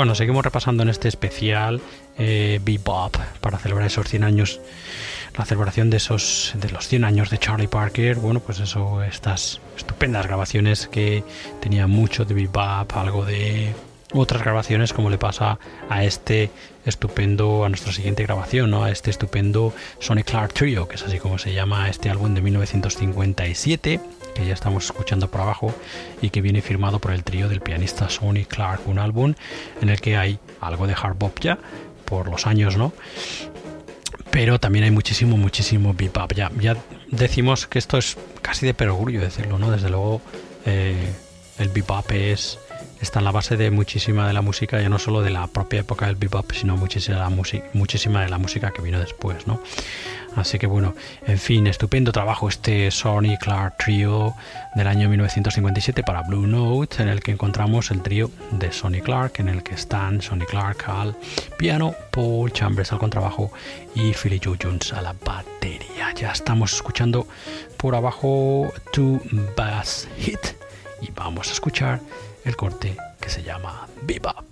Bueno, seguimos repasando en este especial eh, Bebop para celebrar esos 100 años, la celebración de esos de los 100 años de Charlie Parker. Bueno, pues eso, estas estupendas grabaciones que tenía mucho de Bebop, algo de otras grabaciones como le pasa a este estupendo, a nuestra siguiente grabación, ¿no? a este estupendo Sonic Clark Trio, que es así como se llama este álbum de 1957, que ya estamos escuchando por abajo y que viene firmado por el trío del pianista Sonic Clark, un álbum en el que hay algo de hard bop ya, por los años, ¿no? Pero también hay muchísimo, muchísimo bebop. Ya, ya decimos que esto es casi de perogrullo decirlo, ¿no? Desde luego eh, el bebop es está en la base de muchísima de la música, ya no solo de la propia época del bebop, sino muchísima muchísima de la música que vino después, ¿no? Así que bueno, en fin, estupendo trabajo este Sony Clark Trio del año 1957 para Blue Note, en el que encontramos el trío de Sonny Clark, en el que están Sonny Clark al piano, Paul Chambers al contrabajo y Philly Joe Jones a la batería. Ya estamos escuchando por abajo To Bass Hit y vamos a escuchar el corte que se llama Bebop.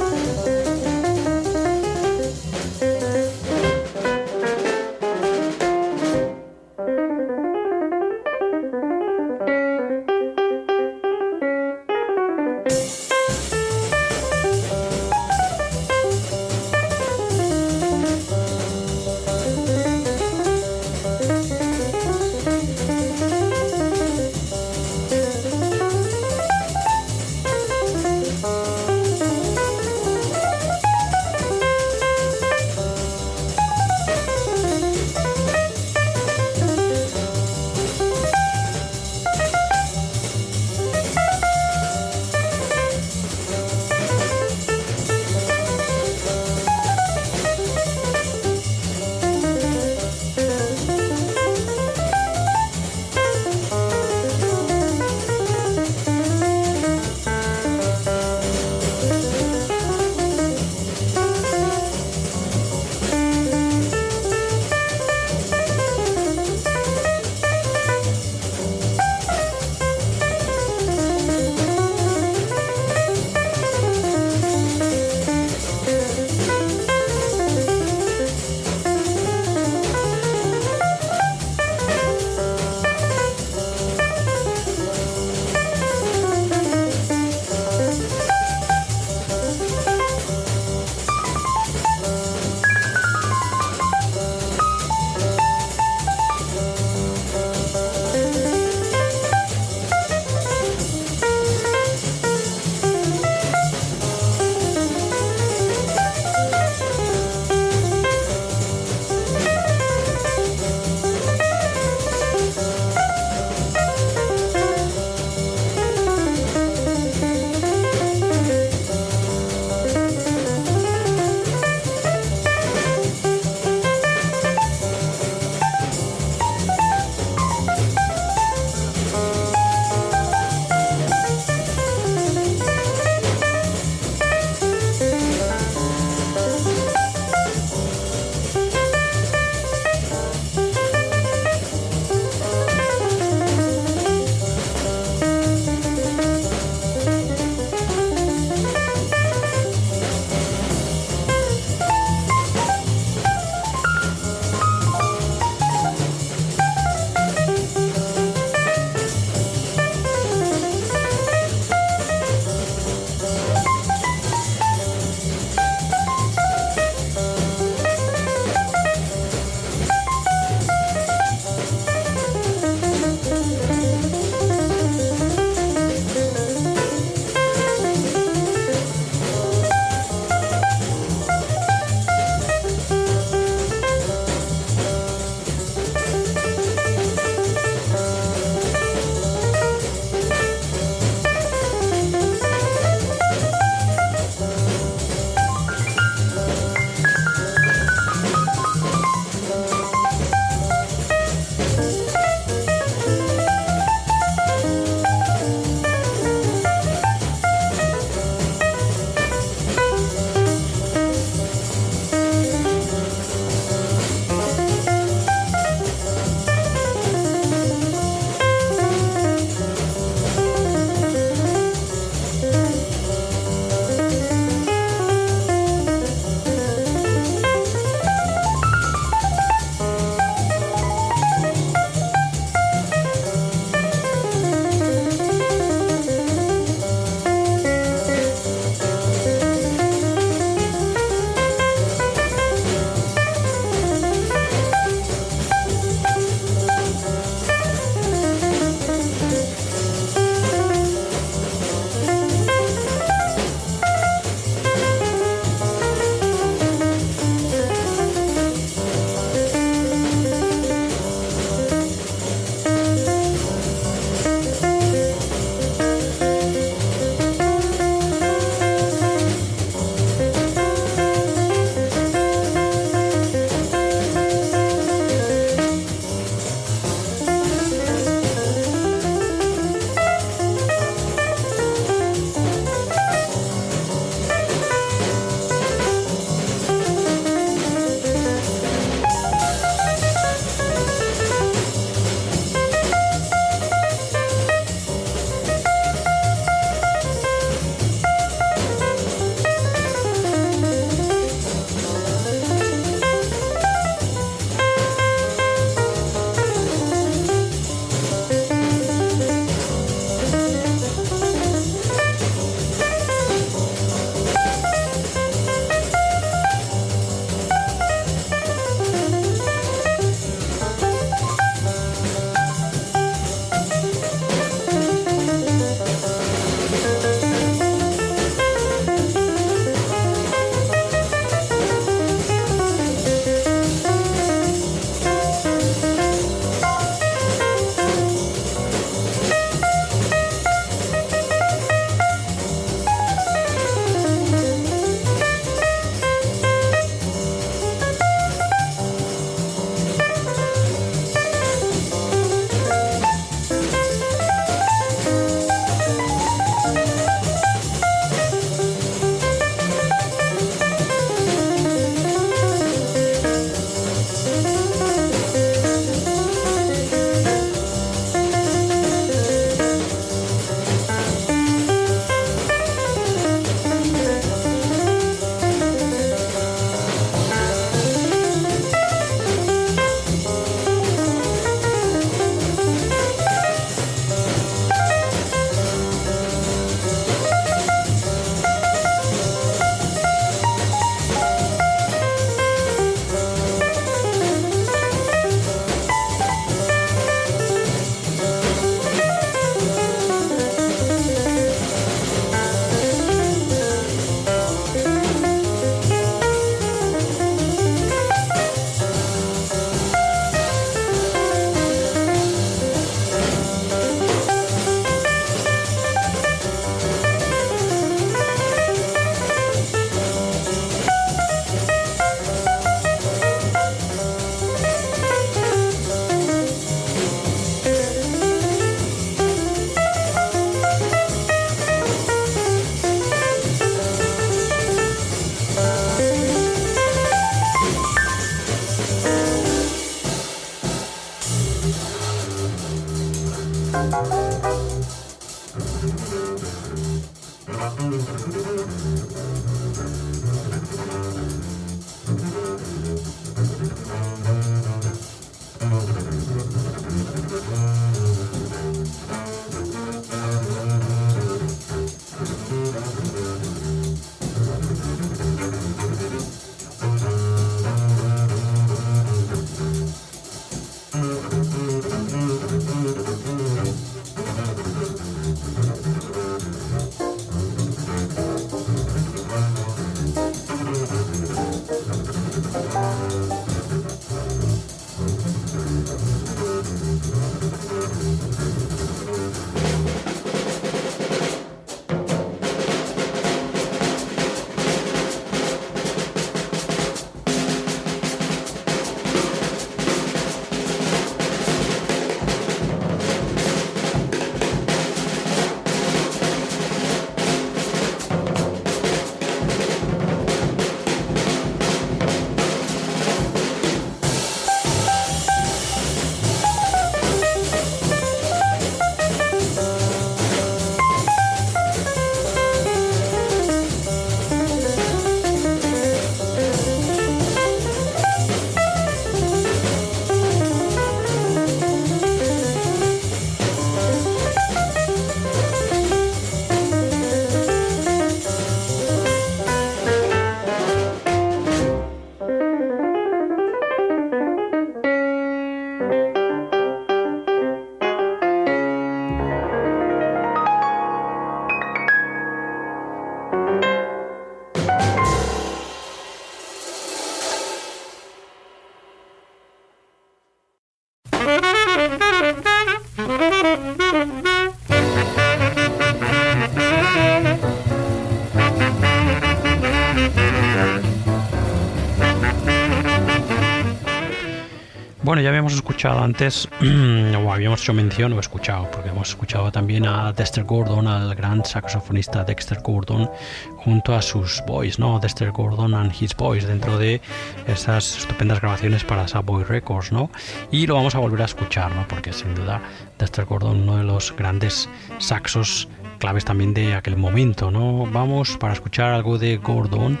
Bueno, ya habíamos escuchado antes, o habíamos hecho mención, o escuchado, porque hemos escuchado también a Dexter Gordon, al gran saxofonista Dexter Gordon, junto a sus boys, ¿no? Dexter Gordon and his boys, dentro de esas estupendas grabaciones para Subway Records, ¿no? Y lo vamos a volver a escuchar, ¿no? Porque sin duda Dexter Gordon, uno de los grandes saxos claves también de aquel momento, ¿no? Vamos para escuchar algo de Gordon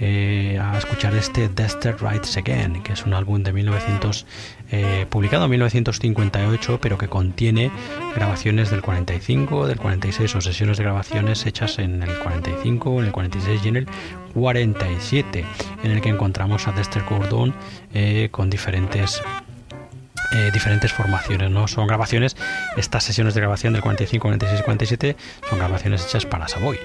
eh, a escuchar este Dexter Writes Again, que es un álbum de 1900, eh, publicado en 1958, pero que contiene grabaciones del 45, del 46 o sesiones de grabaciones hechas en el 45, en el 46 y en el 47, en el que encontramos a Dexter Gordon eh, con diferentes diferentes formaciones, ¿no? Son grabaciones, estas sesiones de grabación del 45, 46 y 47 son grabaciones hechas para Savoy,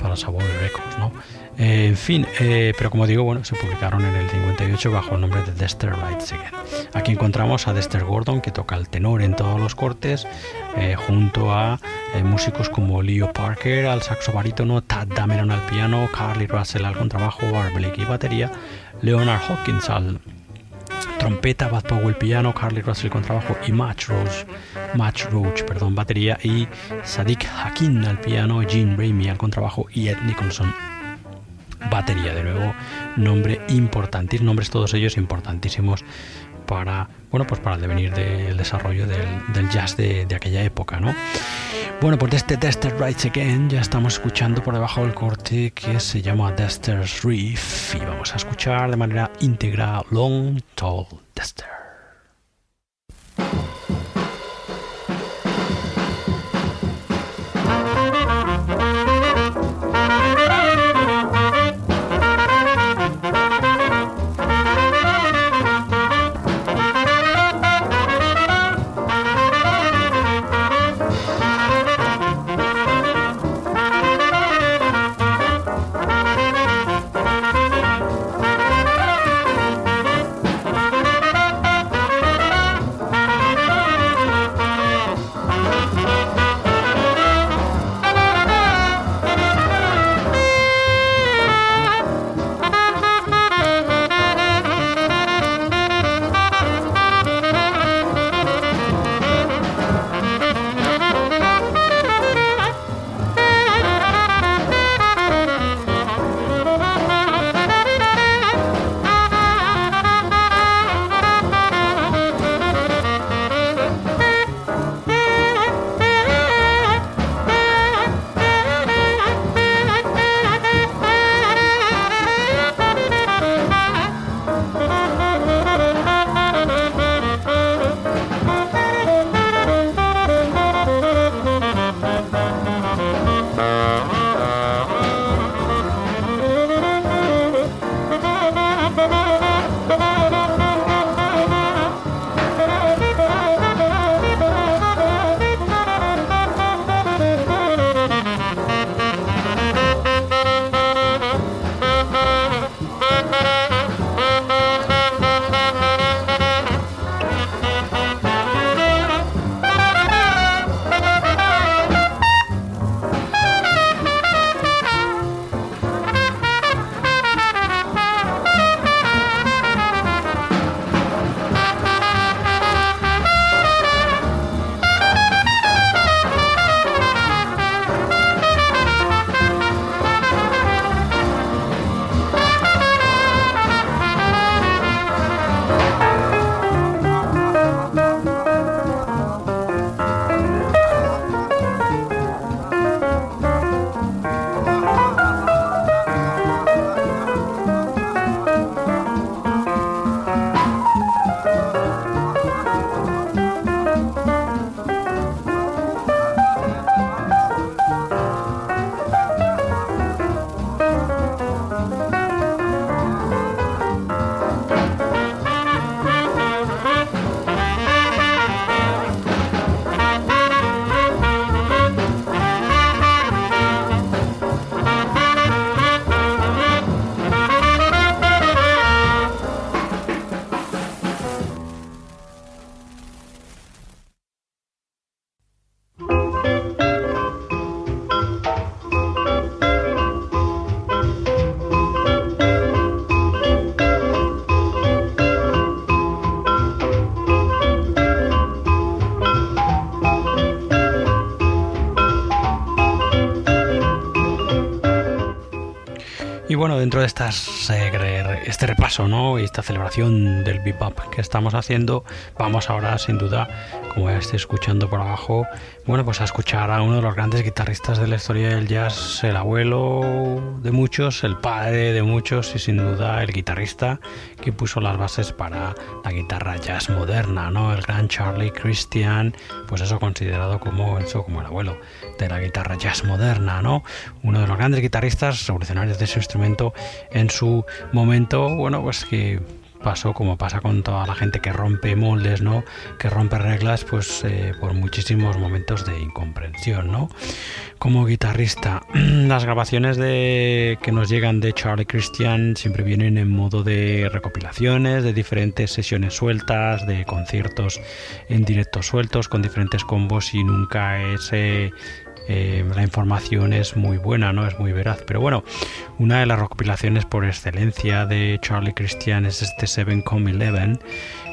para Savoy Records, ¿no? Eh, en fin, eh, pero como digo, bueno, se publicaron en el 58 bajo el nombre de Dexter Writes Again. Aquí encontramos a Dexter Gordon, que toca el tenor en todos los cortes, eh, junto a músicos como Leo Parker al saxo barítono, Tad Dameron al piano, Carly Russell al contrabajo, Art Blakey batería, Leonard Hawkins al trompeta, Bad Powell piano, Carly Russell contrabajo y Match Roach, Match Roach perdón, batería y Sadiq Hakim al piano, Gene Ramey al contrabajo y Ed Nicholson batería. De nuevo, nombre importantísimo, nombres todos ellos importantísimos para, bueno, pues para el devenir del desarrollo del, jazz de, aquella época, ¿no? Bueno, pues de este Dexter Writes Again ya estamos escuchando por debajo del corte que se llama Dexter's Reef y vamos a escuchar de manera íntegra Long Tall Dexter. Bueno, dentro de estas, eh, este repaso ¿no? y esta celebración del bebop que estamos haciendo, vamos ahora sin duda, como ya estoy escuchando por abajo, bueno, pues a escuchar a uno de los grandes guitarristas de la historia del jazz, el abuelo de muchos, el padre de muchos y sin duda el guitarrista que puso las bases para la guitarra jazz moderna, ¿no? El gran Charlie Christian, pues eso considerado como eso, como el abuelo de la guitarra jazz moderna, ¿no? Uno de los grandes guitarristas revolucionarios de ese instrumento en su momento, bueno, pues que pasó como pasa con toda la gente que rompe moldes, ¿no? Que rompe reglas, pues eh, por muchísimos momentos de incomprensión, ¿no? Como guitarrista, las grabaciones de que nos llegan de Charlie Christian siempre vienen en modo de recopilaciones, de diferentes sesiones sueltas, de conciertos en directo sueltos con diferentes combos y nunca ese eh, la información es muy buena, no es muy veraz. Pero bueno, una de las recopilaciones por excelencia de Charlie Christian es este 7Com11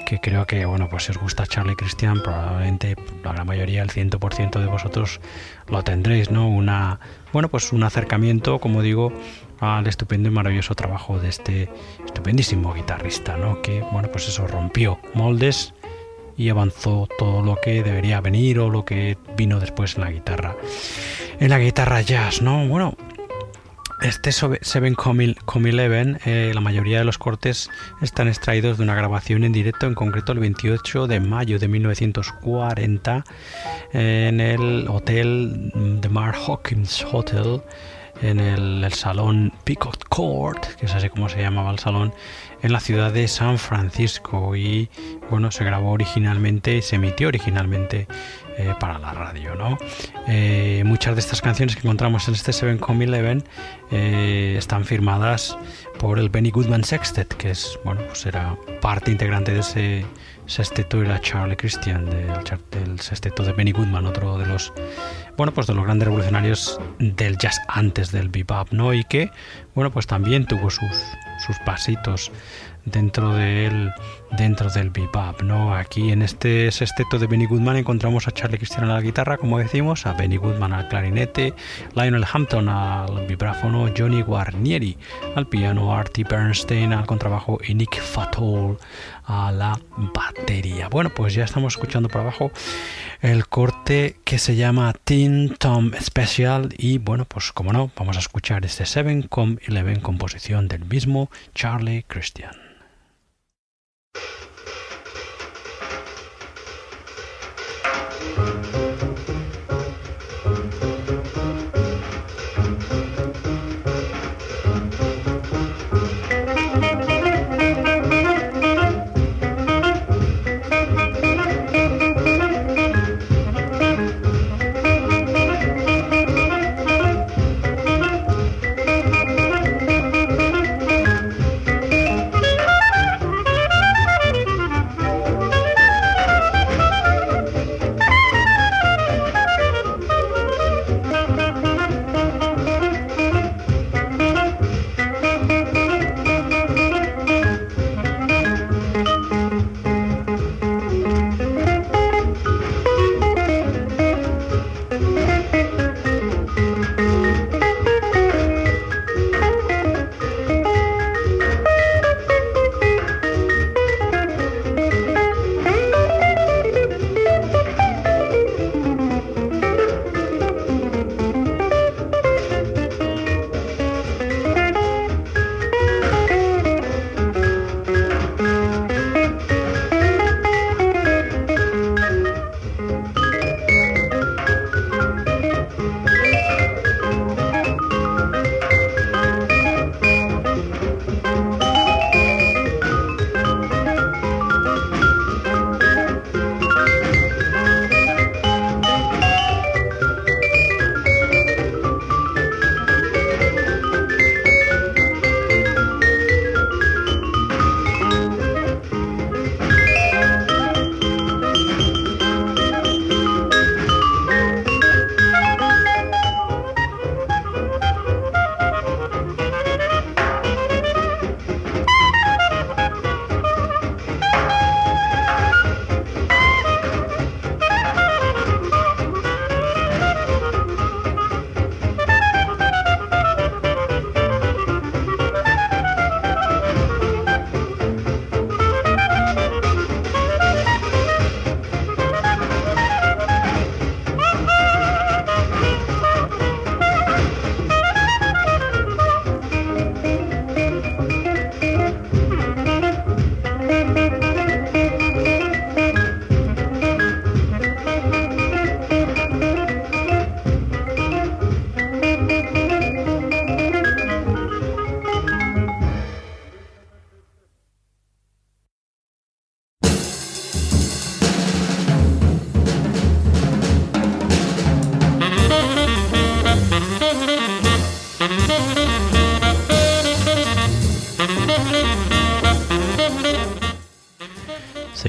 que creo que bueno pues si os gusta Charlie Christian probablemente la mayoría el 100% de vosotros lo tendréis no una bueno pues un acercamiento como digo al estupendo y maravilloso trabajo de este estupendísimo guitarrista no que bueno pues eso rompió moldes y avanzó todo lo que debería venir o lo que vino después en la guitarra. En la guitarra jazz, ¿no? Bueno, este 7Com11, eh, la mayoría de los cortes están extraídos de una grabación en directo, en concreto el 28 de mayo de 1940, en el hotel The Mar Hawkins Hotel, en el, el salón Peacock Court, que es así como se llamaba el salón, en la ciudad de San Francisco y bueno, se grabó originalmente, se emitió originalmente eh, para la radio. ¿no? Eh, muchas de estas canciones que encontramos en este 7Com11 eh, están firmadas por el Benny Goodman Sextet, que es, bueno, pues era parte integrante de ese sexteto, era Charlie Christian, del, del sexteto de Benny Goodman, otro de los bueno, pues de los grandes revolucionarios del jazz antes del bebop, ¿no? Y que, bueno, pues también tuvo sus, sus pasitos dentro del dentro del bebop, ¿no? Aquí en este sexteto de Benny Goodman encontramos a Charlie Christian a la guitarra, como decimos, a Benny Goodman al clarinete, Lionel Hampton al vibráfono, Johnny Guarnieri al piano, Artie Bernstein al contrabajo y Nick Fatol a la batería. Bueno, pues ya estamos escuchando por abajo el corte que se llama Tin Tom Special y bueno, pues como no, vamos a escuchar este 7 com 11 composición del mismo Charlie Christian.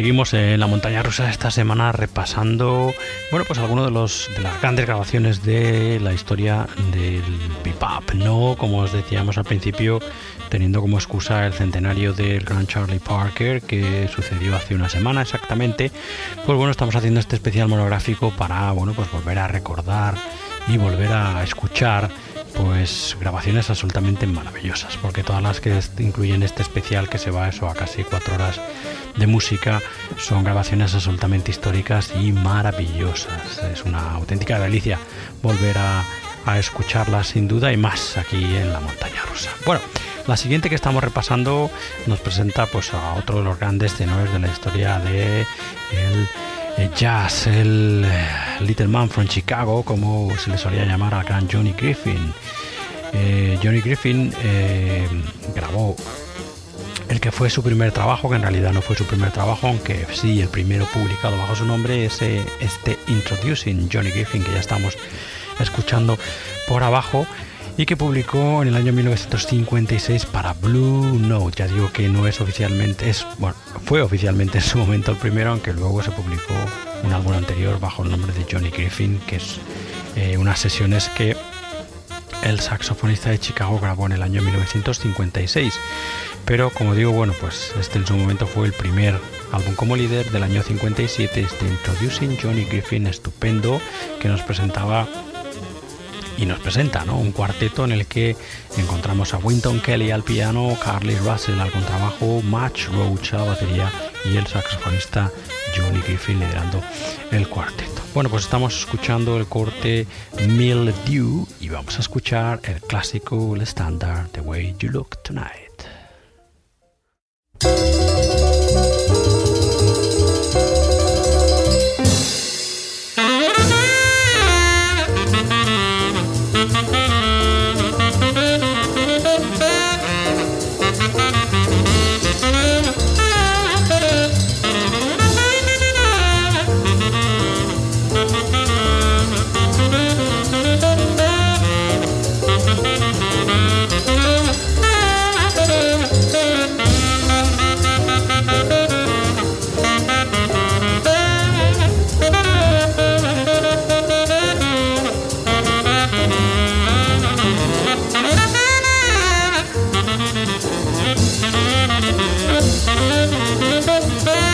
Seguimos en la montaña rusa esta semana repasando, bueno, pues algunos de los de las grandes grabaciones de la historia del bebop, no como os decíamos al principio, teniendo como excusa el centenario del gran Charlie Parker que sucedió hace una semana exactamente. Pues bueno, estamos haciendo este especial monográfico para, bueno, pues volver a recordar y volver a escuchar pues grabaciones absolutamente maravillosas, porque todas las que incluyen este especial que se va eso a casi cuatro horas de música son grabaciones absolutamente históricas y maravillosas. Es una auténtica delicia volver a, escucharlas sin duda y más aquí en la montaña rusa. Bueno, la siguiente que estamos repasando nos presenta pues a otro de los grandes tenores de la historia de el jazz, el eh, Little Man from Chicago, como se le solía llamar al gran Johnny Griffin. Eh, Johnny Griffin eh, grabó el que fue su primer trabajo, que en realidad no fue su primer trabajo, aunque sí el primero publicado bajo su nombre, es este Introducing Johnny Griffin, que ya estamos escuchando por abajo y que publicó en el año 1956 para Blue Note. Ya digo que no es oficialmente, es bueno, fue oficialmente en su momento el primero, aunque luego se publicó un álbum anterior bajo el nombre de Johnny Griffin, que es eh, unas sesiones que el saxofonista de Chicago grabó en el año 1956. Pero como digo, bueno, pues este en su momento fue el primer álbum como líder del año 57, este Introducing Johnny Griffin estupendo que nos presentaba y nos presenta ¿no? un cuarteto en el que encontramos a Winton Kelly al piano, Carly Russell al contrabajo, Match Roach a la batería y el saxofonista Johnny Griffin liderando el cuarteto. Bueno, pues estamos escuchando el corte Mildew y vamos a escuchar el clásico, el estándar The Way You Look Tonight. Thank you.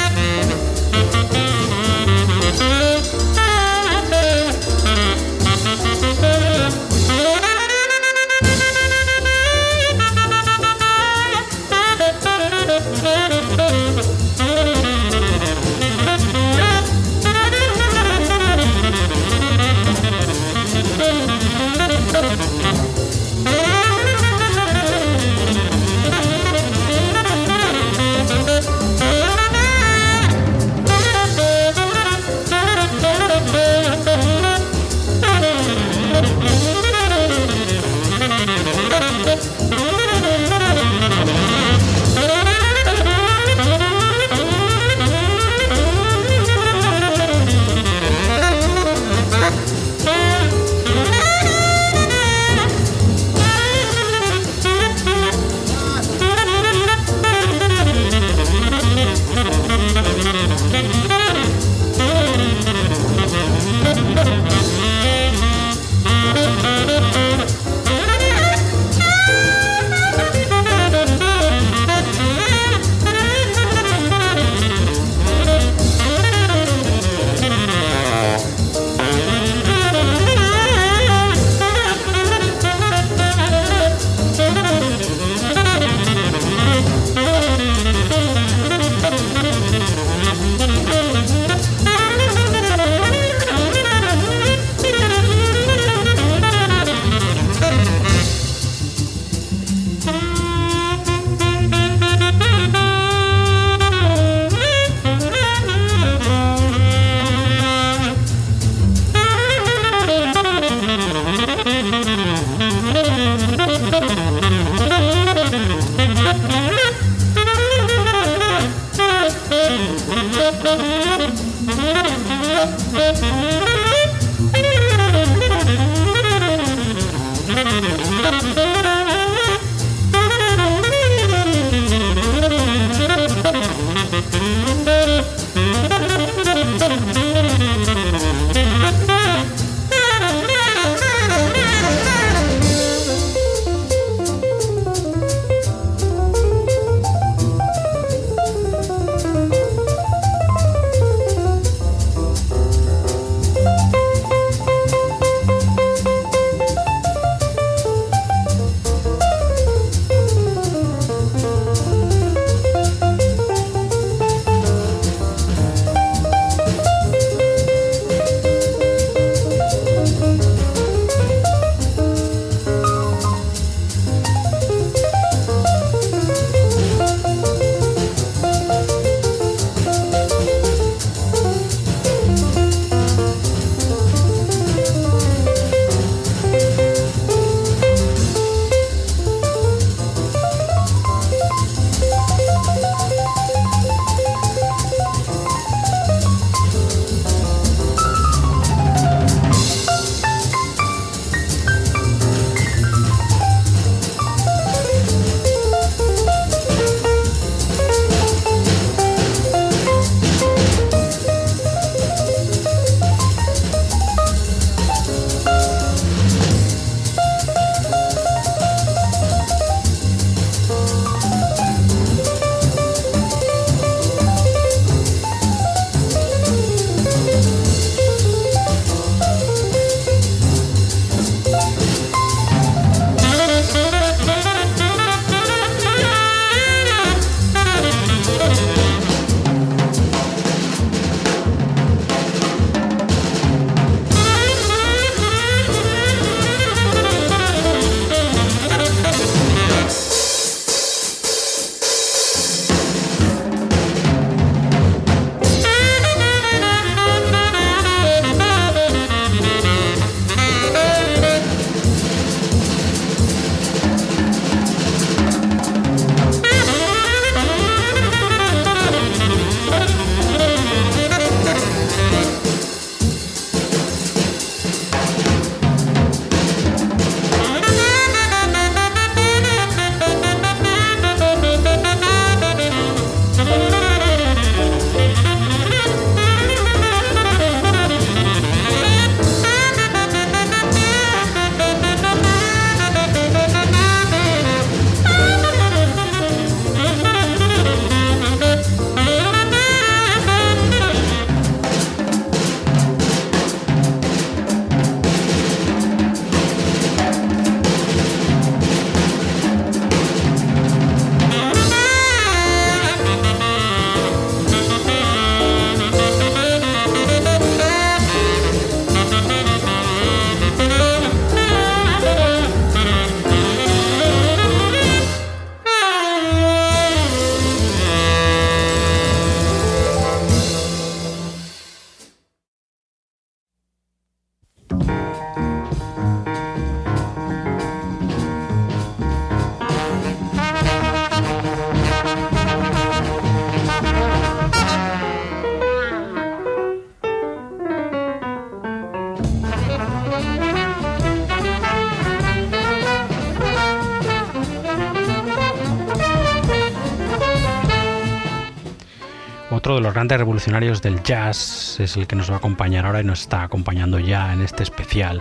Revolucionarios del jazz es el que nos va a acompañar ahora y nos está acompañando ya en este especial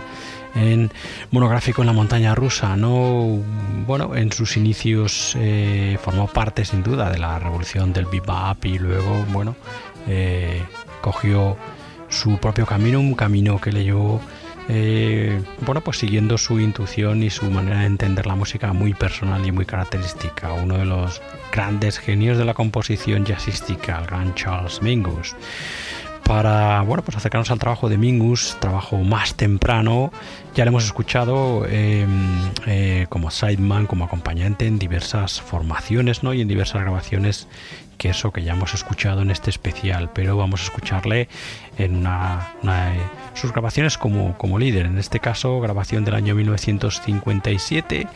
en monográfico en la montaña rusa. No, bueno, en sus inicios eh, formó parte sin duda de la revolución del bebop y luego, bueno, eh, cogió su propio camino, un camino que le llevó eh, bueno, pues siguiendo su intuición y su manera de entender la música muy personal y muy característica, uno de los grandes genios de la composición jazzística, el gran Charles Mingus. Para bueno, pues acercarnos al trabajo de Mingus, trabajo más temprano, ya lo hemos escuchado em, eh, como sideman, como acompañante en diversas formaciones ¿no? y en diversas grabaciones que eso que ya hemos escuchado en este especial, pero vamos a escucharle en una, de sus grabaciones como, como líder, en este caso grabación del año 1957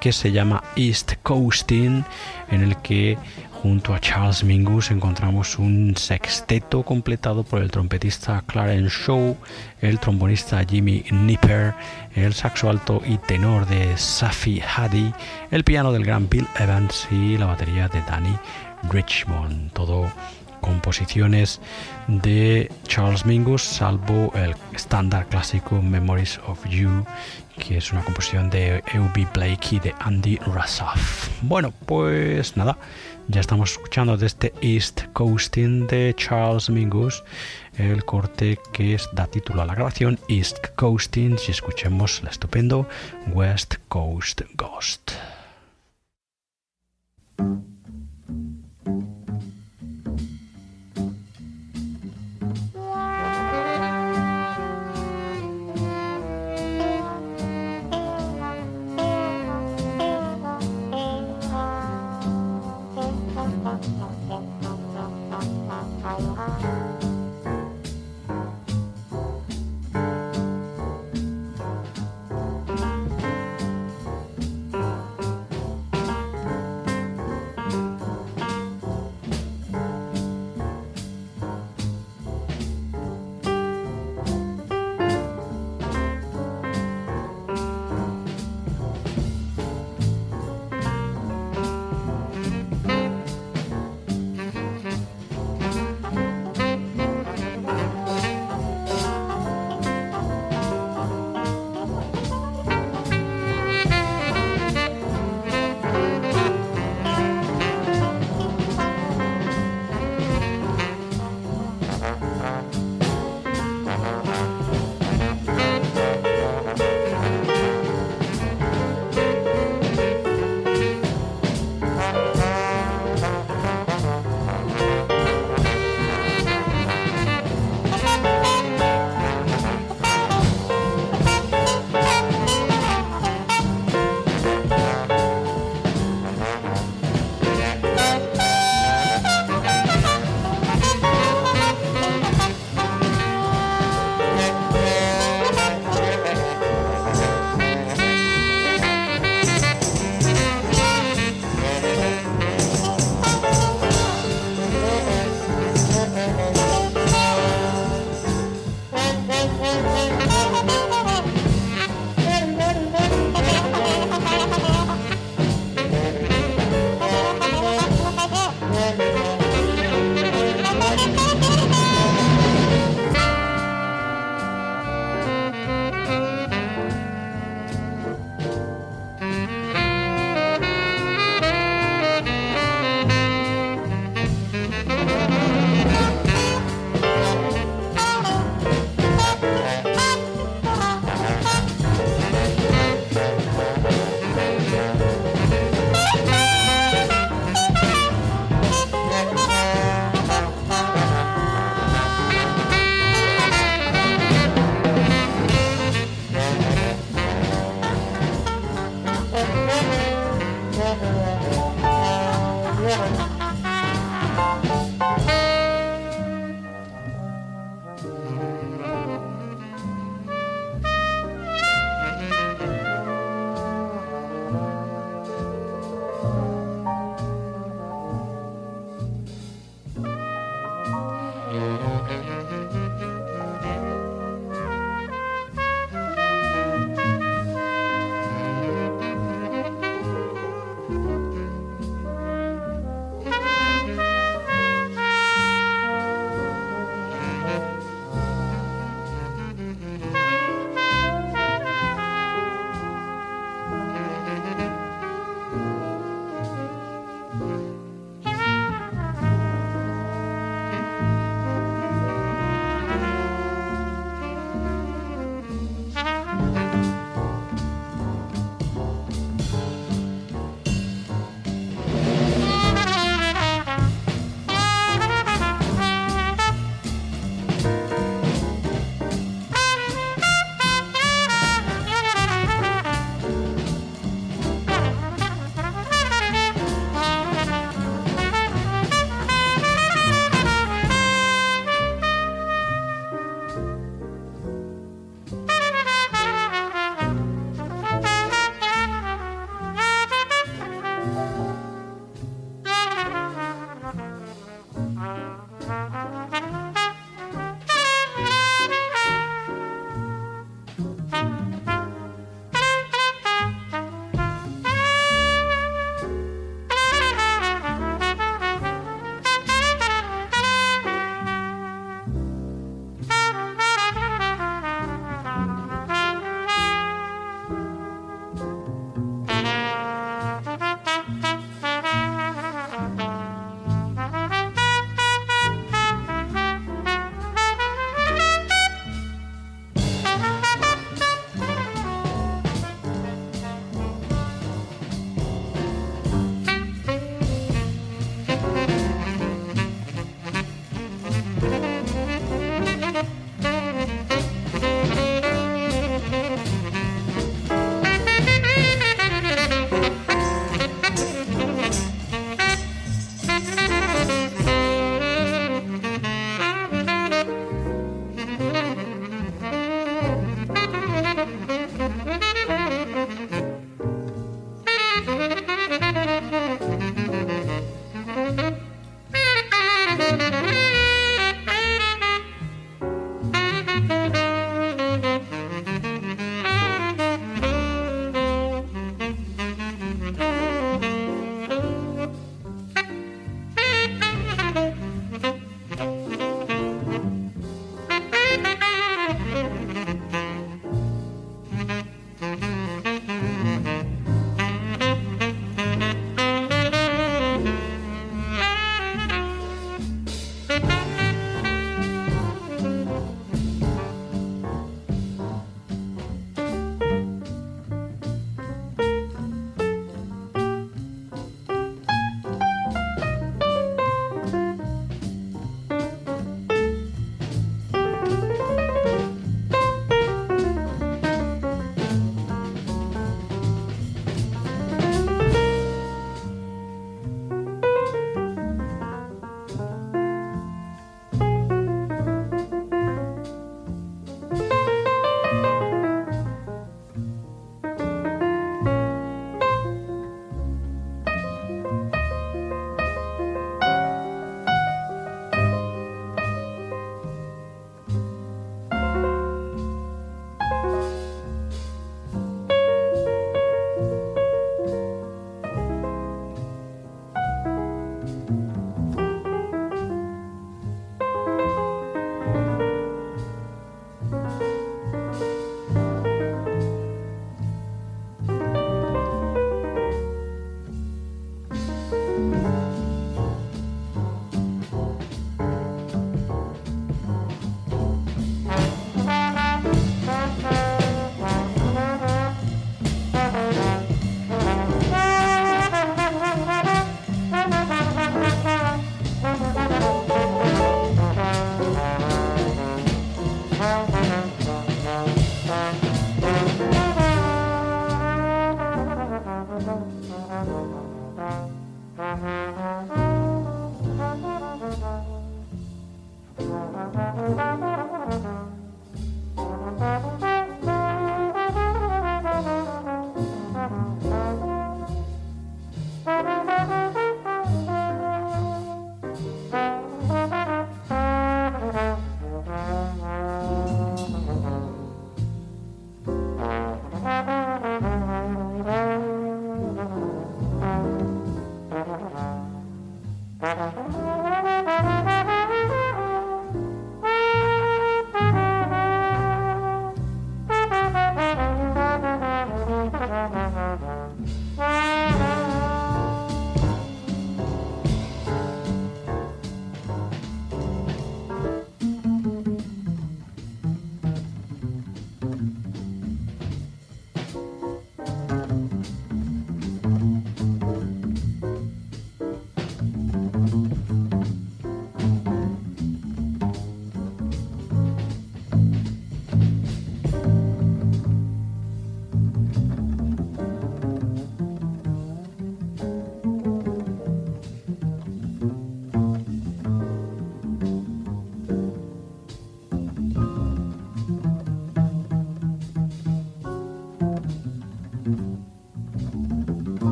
que se llama East Coasting, en el que junto a Charles Mingus encontramos un sexteto completado por el trompetista Clarence Shaw, el trombonista Jimmy Nipper, el saxo alto y tenor de Safi Hadi, el piano del gran Bill Evans y la batería de Danny Richmond. Todo composiciones de Charles Mingus, salvo el estándar clásico Memories of You, que es una composición de E.U.B. Blake y de Andy Rasaf. Bueno, pues nada, ya estamos escuchando desde East Coasting de Charles Mingus el corte que da título a la grabación East Coasting y escuchemos el estupendo West Coast Ghost.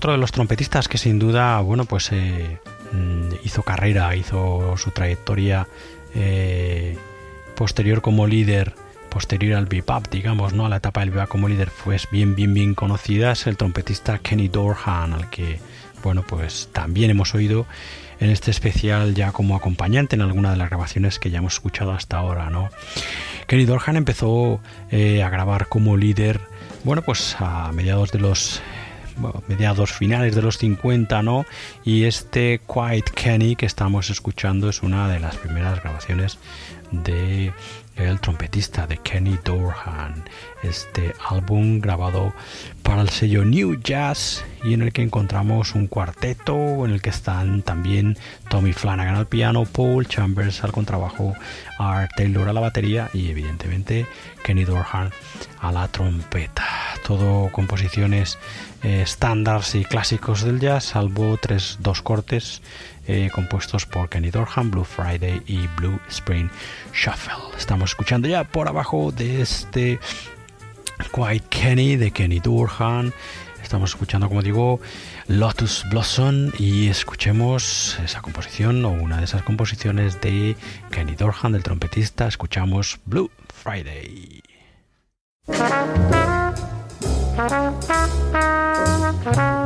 Otro de los trompetistas que sin duda, bueno, pues eh, mm, hizo carrera, hizo su trayectoria eh, posterior como líder, posterior al bebop, digamos, ¿no? A la etapa del bebop como líder, pues bien, bien, bien conocida, es el trompetista Kenny Dorhan, al que, bueno, pues también hemos oído en este especial ya como acompañante en alguna de las grabaciones que ya hemos escuchado hasta ahora, ¿no? Kenny Dorhan empezó eh, a grabar como líder, bueno, pues a mediados de los mediados finales de los 50, ¿no? Y este Quiet Kenny que estamos escuchando es una de las primeras grabaciones de el trompetista de Kenny Dorhan. Este álbum grabado para el sello New Jazz y en el que encontramos un cuarteto en el que están también Tommy Flanagan al piano, Paul Chambers al contrabajo, Art Taylor a la batería y evidentemente Kenny Dorhan a la trompeta. Todo composiciones eh, estándares y clásicos del jazz, salvo tres, dos cortes eh, compuestos por Kenny Dorham, Blue Friday y Blue Spring Shuffle. Estamos escuchando ya por abajo de este Quiet Kenny de Kenny Dorham. Estamos escuchando, como digo, Lotus Blossom y escuchemos esa composición o una de esas composiciones de Kenny Dorham, del trompetista. Escuchamos Blue Friday. Thank you.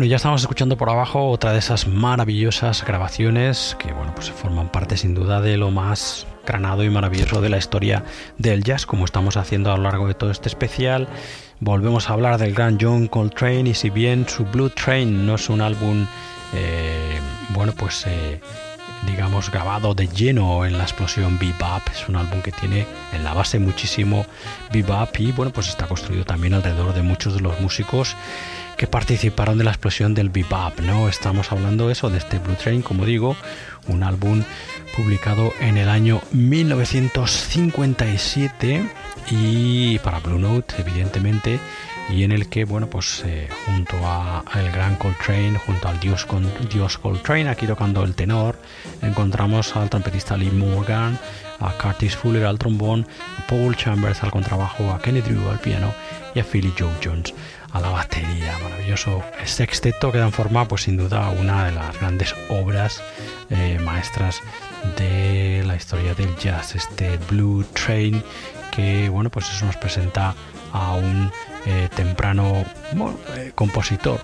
Bueno, ya estamos escuchando por abajo otra de esas maravillosas grabaciones que, bueno, pues forman parte sin duda de lo más granado y maravilloso de la historia del jazz, como estamos haciendo a lo largo de todo este especial. Volvemos a hablar del gran John Coltrane y si bien su Blue Train no es un álbum, eh, bueno, pues eh, digamos grabado de lleno en la explosión bebop, es un álbum que tiene en la base muchísimo bebop y bueno, pues está construido también alrededor de muchos de los músicos que participaron de la explosión del bebop, ¿no? Estamos hablando eso de este Blue Train, como digo, un álbum publicado en el año 1957 y para Blue Note, evidentemente, y en el que, bueno, pues eh, junto a el gran Coltrane, junto al Dios, con, Dios Coltrane, aquí tocando el tenor, encontramos al trompetista Lee Morgan, a Curtis Fuller al trombón, a Paul Chambers al contrabajo, a Kenny Drew al piano y a Philly Joe Jones a la batería, maravilloso sexteto que dan forma, pues sin duda, una de las grandes obras eh, maestras de la historia del jazz, este Blue Train, que bueno, pues eso nos presenta a un eh, temprano eh, compositor,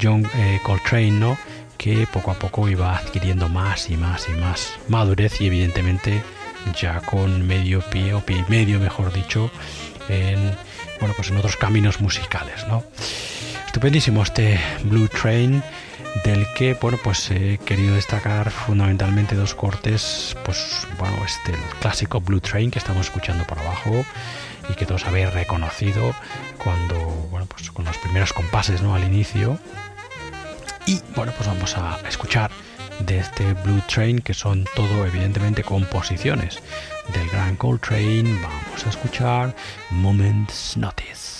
John Coltrane, ¿no? que poco a poco iba adquiriendo más y más y más madurez y evidentemente ya con medio pie o pie y medio, mejor dicho, en bueno, pues en otros caminos musicales, ¿no? Estupendísimo este Blue Train del que, bueno, pues he querido destacar fundamentalmente dos cortes, pues bueno, este el clásico Blue Train que estamos escuchando por abajo y que todos habéis reconocido cuando, bueno, pues con los primeros compases, ¿no? Al inicio. Y bueno, pues vamos a escuchar de este Blue Train que son todo evidentemente composiciones del Gran Coltrane, vamos a escuchar Moments Notice.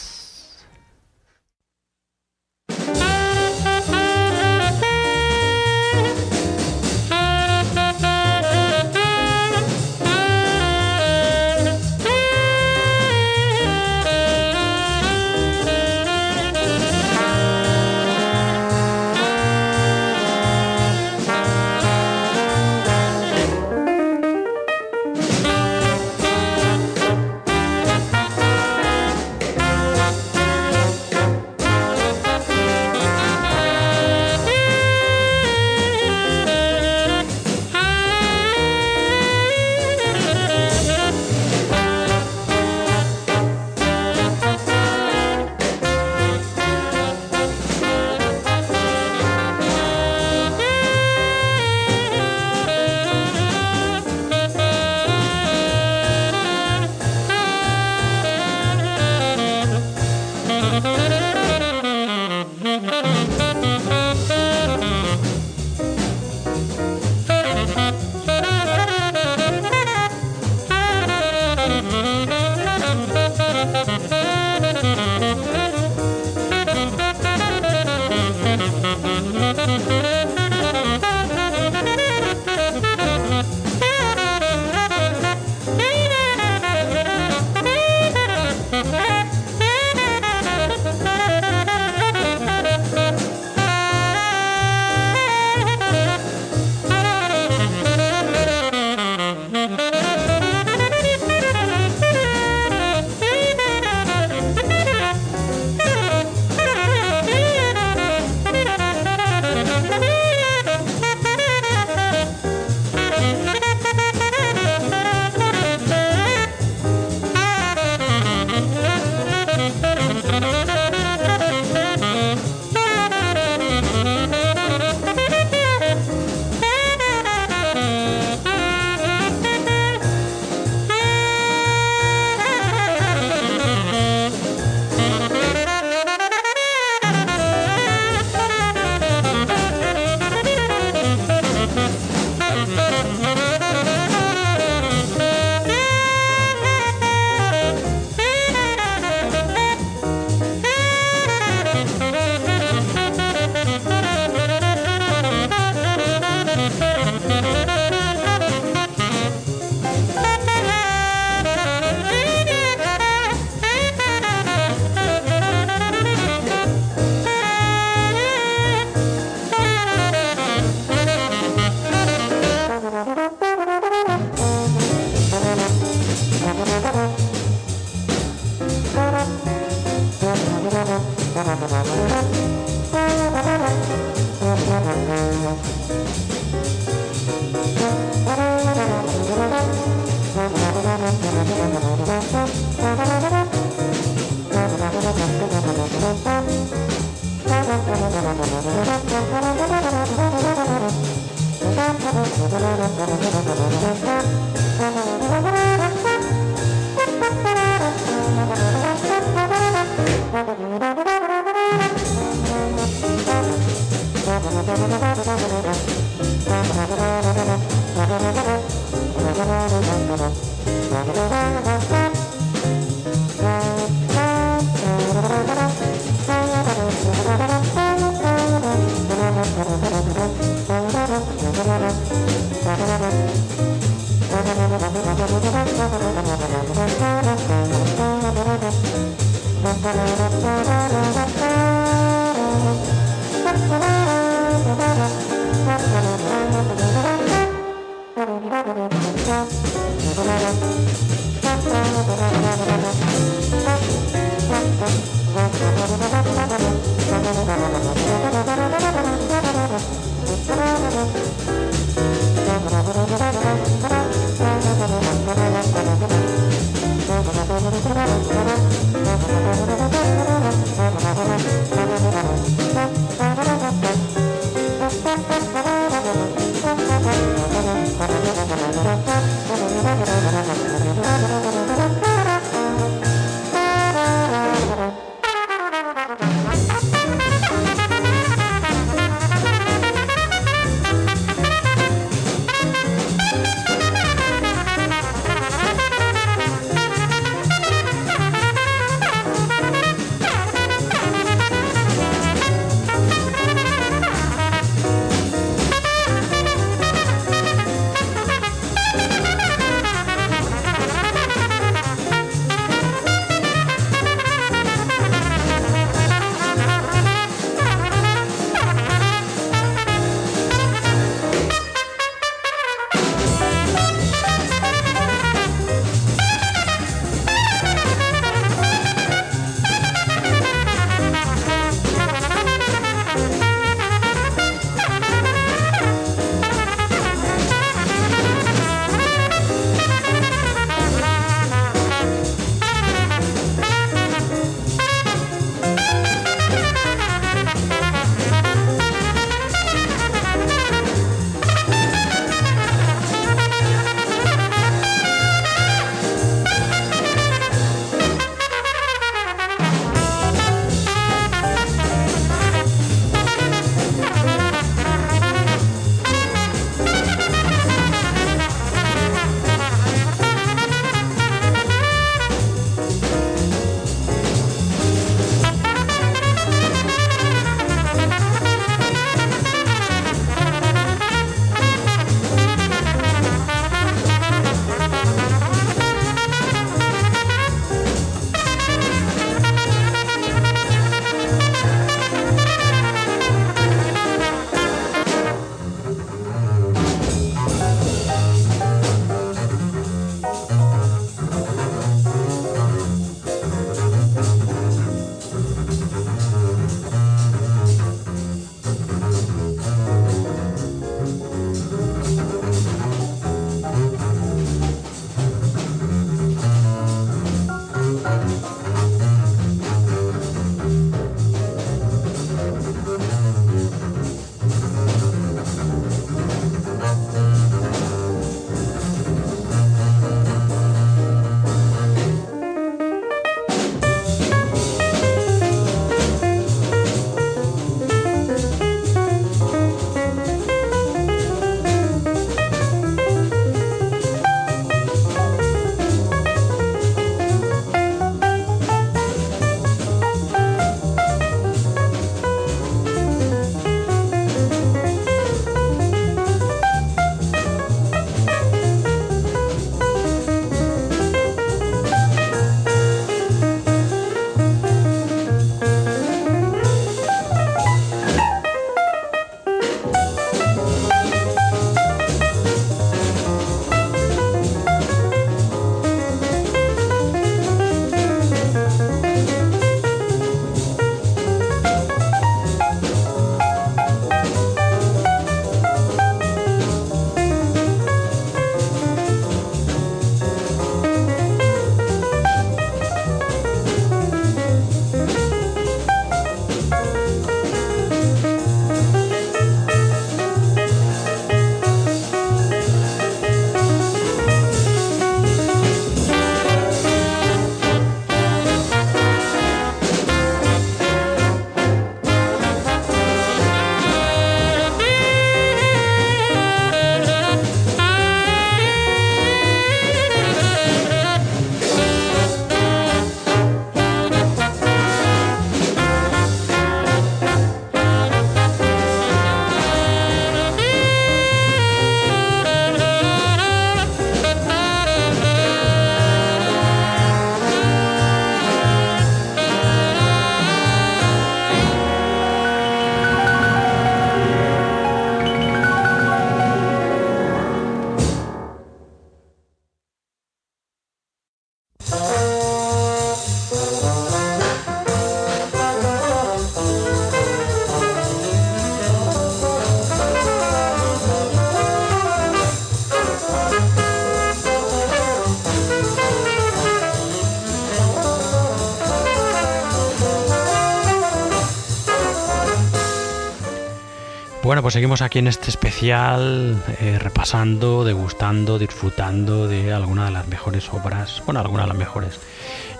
Pues seguimos aquí en este especial eh, repasando, degustando, disfrutando de alguna de las mejores obras, bueno, alguna de las mejores.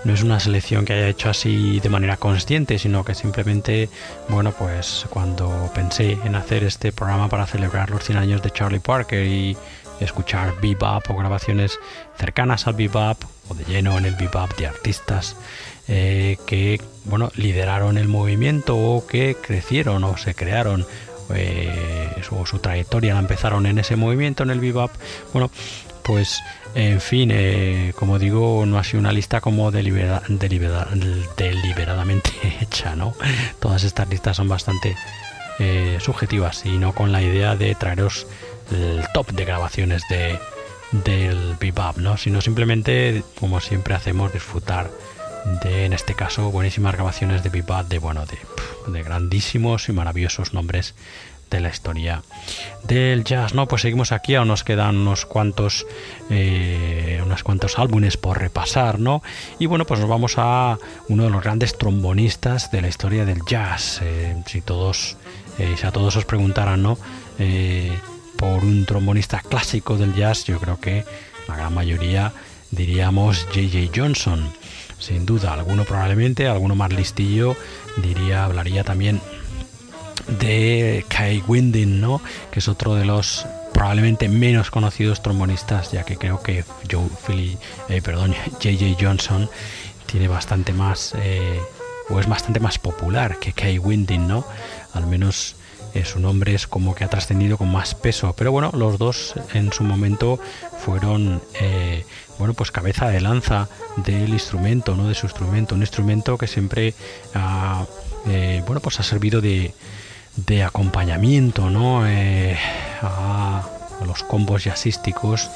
No es una selección que haya hecho así de manera consciente, sino que simplemente, bueno, pues cuando pensé en hacer este programa para celebrar los 100 años de Charlie Parker y escuchar bebop o grabaciones cercanas al bebop o de lleno en el bebop de artistas eh, que bueno lideraron el movimiento o que crecieron o se crearon eh, su, trayectoria la empezaron en ese movimiento, en el bebop, bueno, pues en fin, eh, como digo, no ha sido una lista como deliberadamente hecha, ¿no? Todas estas listas son bastante eh, subjetivas y no con la idea de traeros el top de grabaciones de, del bebop, ¿no? Sino simplemente, como siempre hacemos, disfrutar de, en este caso, buenísimas grabaciones de bebop de, bueno, de grandísimos y maravillosos nombres de la historia del jazz. No, pues seguimos aquí, aún nos quedan unos cuantos, eh, unos cuantos álbumes por repasar, ¿no? Y bueno, pues nos vamos a uno de los grandes trombonistas de la historia del jazz. Eh, si todos, eh, si a todos os preguntaran, ¿no? por un trombonista clásico del jazz, yo creo que la gran mayoría diríamos J.J. Johnson sin duda, alguno probablemente, alguno más listillo, diría, hablaría también de Kai Winding, ¿no? Que es otro de los probablemente menos conocidos trombonistas, ya que creo que Joe Philly, eh, perdón, J.J. Johnson tiene bastante más, eh, o es bastante más popular que Kai Winding, ¿no? Al menos eh, su nombre es como que ha trascendido con más peso. Pero bueno, los dos en su momento fueron bueno, pues cabeza de lanza del instrumento, ¿no? De su instrumento, un instrumento que siempre ha, eh, bueno, pues ha servido de, acompañamiento, ¿no? Eh, a, los combos jazzísticos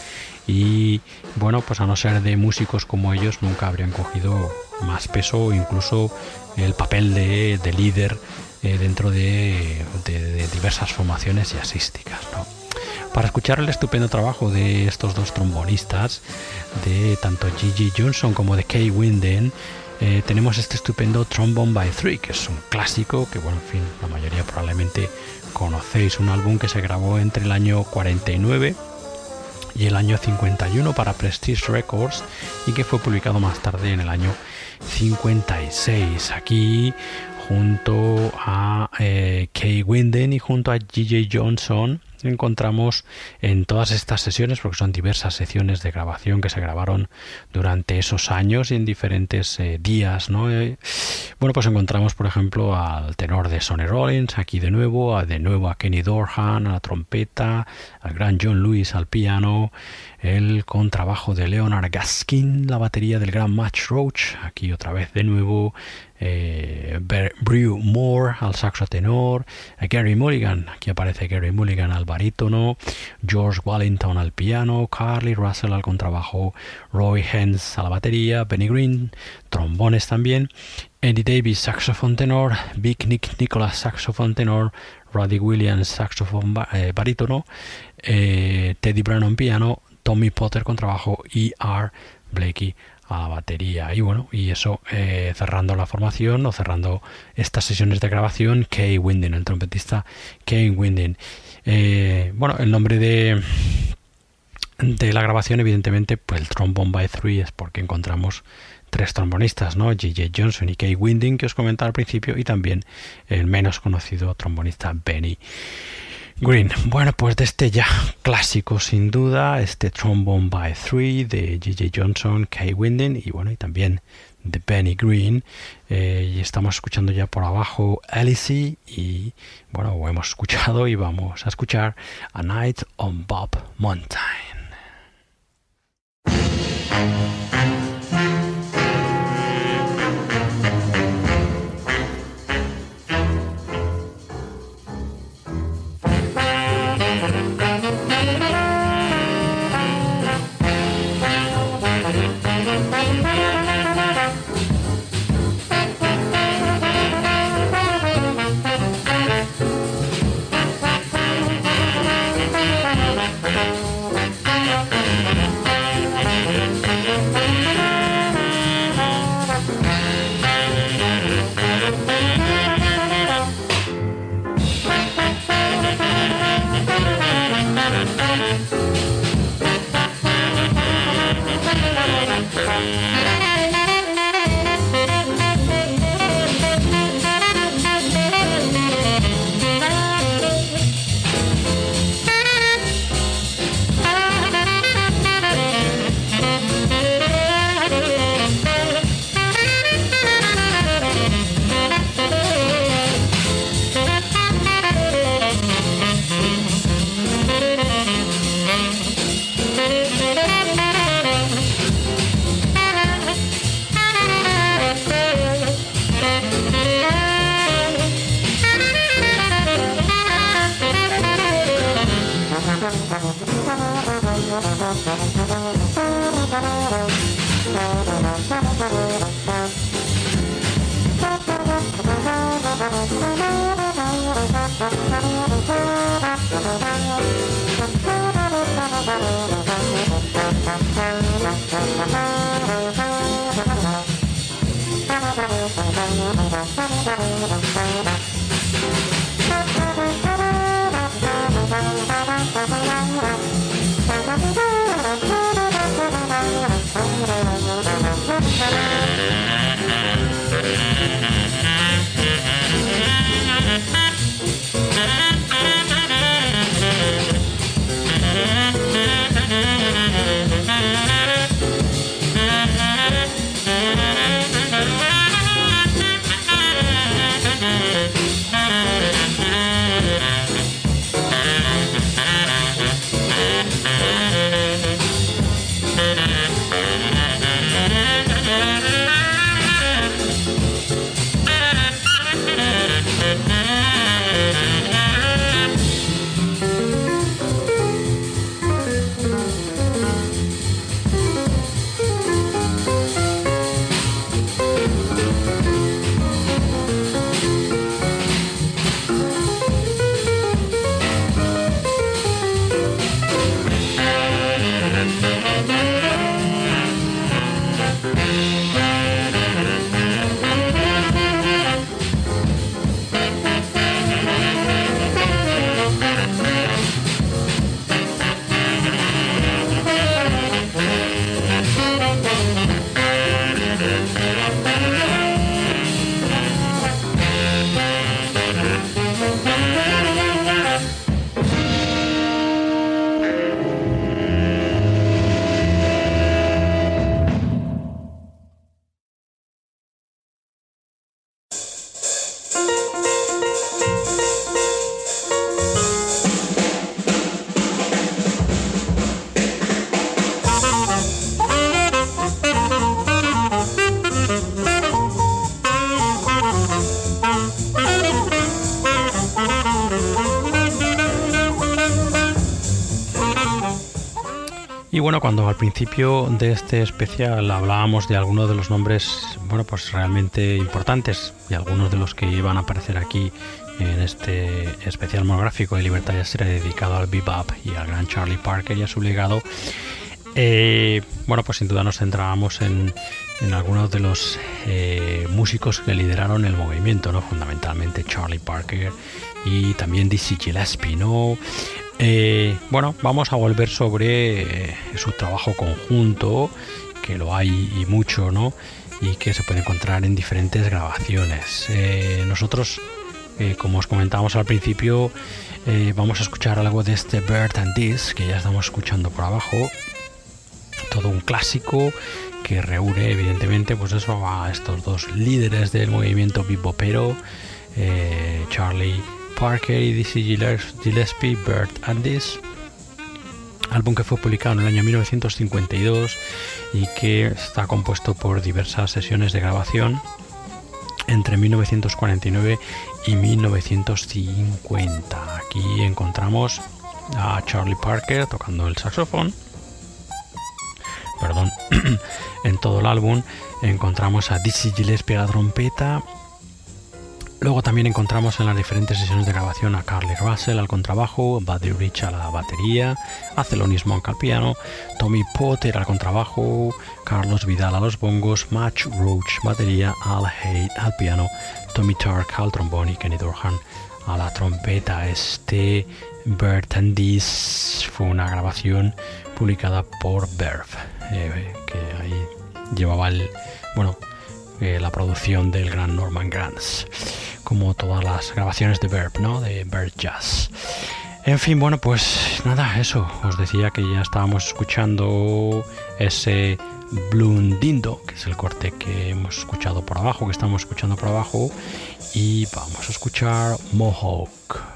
y bueno, pues a no ser de músicos como ellos nunca habrían cogido más peso, incluso el papel de, líder eh, dentro de, diversas formaciones jazzísticas. Para escuchar el estupendo trabajo de estos dos trombonistas, de tanto Gigi Johnson como de Kay Winden, eh, tenemos este estupendo Trombone by Three, que es un clásico que, bueno, en fin, la mayoría probablemente conocéis, un álbum que se grabó entre el año 49 y el año 51 para Prestige Records y que fue publicado más tarde en el año 56. Aquí junto a eh, Kay Winden y junto a Gigi Johnson encontramos en todas estas sesiones, porque son diversas sesiones de grabación que se grabaron durante esos años y en diferentes eh, días, ¿no? Eh, bueno, pues encontramos, por ejemplo, al tenor de Sonny Rollins, aquí de nuevo, a, de nuevo a Kenny Dorhan a la trompeta, al gran John Lewis al piano, el contrabajo de Leonard Gaskin, la batería del gran Match Roach, aquí otra vez de nuevo eh, Brew Moore al saxo tenor, eh, Gary Mulligan, aquí aparece Gary Mulligan al barítono, George Wallington al piano, Carly Russell al contrabajo, Roy Hens a la batería, Benny Green, trombones también, Eddie Davis saxofón tenor, Big Nick Nicholas saxofón tenor, Roddy Williams saxofón eh, barítono, Teddy Brennan piano, Tommy Potter contrabajo y R. Blakey a batería y bueno y eso eh, cerrando la formación o cerrando estas sesiones de grabación Kay Winding el trompetista Kay Winding eh, bueno el nombre de de la grabación evidentemente pues el trombone by three es porque encontramos tres trombonistas no J.J. Johnson y Kay Winding que os comentaba al principio y también el menos conocido trombonista Benny Green. Bueno, pues de este ya clásico sin duda, este Trombone by Three de J.J. Johnson, Kay Winding y bueno, y también de Benny Green. Eh, y estamos escuchando ya por abajo Alice y bueno, hemos escuchado y vamos a escuchar A Night on Bob Mountain. Bueno, cuando al principio de este especial hablábamos de algunos de los nombres, bueno, pues realmente importantes y algunos de los que iban a aparecer aquí en este especial monográfico de Libertad Estera dedicado al bebop y al gran Charlie Parker y a su legado, eh, bueno, pues sin duda nos centrábamos en, algunos de los eh, músicos que lideraron el movimiento, ¿no? Fundamentalmente Charlie Parker y también Dizzy Gillespie, ¿no? Eh, bueno, vamos a volver sobre eh, su trabajo conjunto, que lo hay y mucho, ¿no? Y que se puede encontrar en diferentes grabaciones. Eh, nosotros, como os comentábamos al principio, vamos a escuchar algo de este Bird and This, que ya estamos escuchando por abajo. Todo un clásico que reúne, evidentemente, pues eso a estos dos líderes del movimiento bebopero, Charlie Parker y Dizzy Gillespie, Bird and This, álbum que fue publicado en el año 1952 y que está compuesto por diversas sesiones de grabación entre 1949 y 1950. Aquí encontramos a Charlie Parker tocando el saxofón. Perdón, en todo el álbum encontramos a Dizzy Gillespie a la trompeta, Luego también encontramos en las diferentes sesiones de grabación a Carly Russell al contrabajo, Buddy Rich a la batería, Thelonious Monk al piano, Tommy Potter al contrabajo, Carlos Vidal a los bongos, Match Roach batería, Al Haight al piano, Tommy Tark al trombón y Kenny Dorhan a la trompeta. Este Bert and This fue una grabación publicada por Verve, eh, que ahí llevaba el, bueno, eh, la producción del gran Norman Granz como todas las grabaciones de Verb, ¿no? De Verb Jazz. En fin, bueno, pues nada, eso. Os decía que ya estábamos escuchando ese Blundindo, que es el corte que hemos escuchado por abajo, que estamos escuchando por abajo. Y vamos a escuchar Mohawk.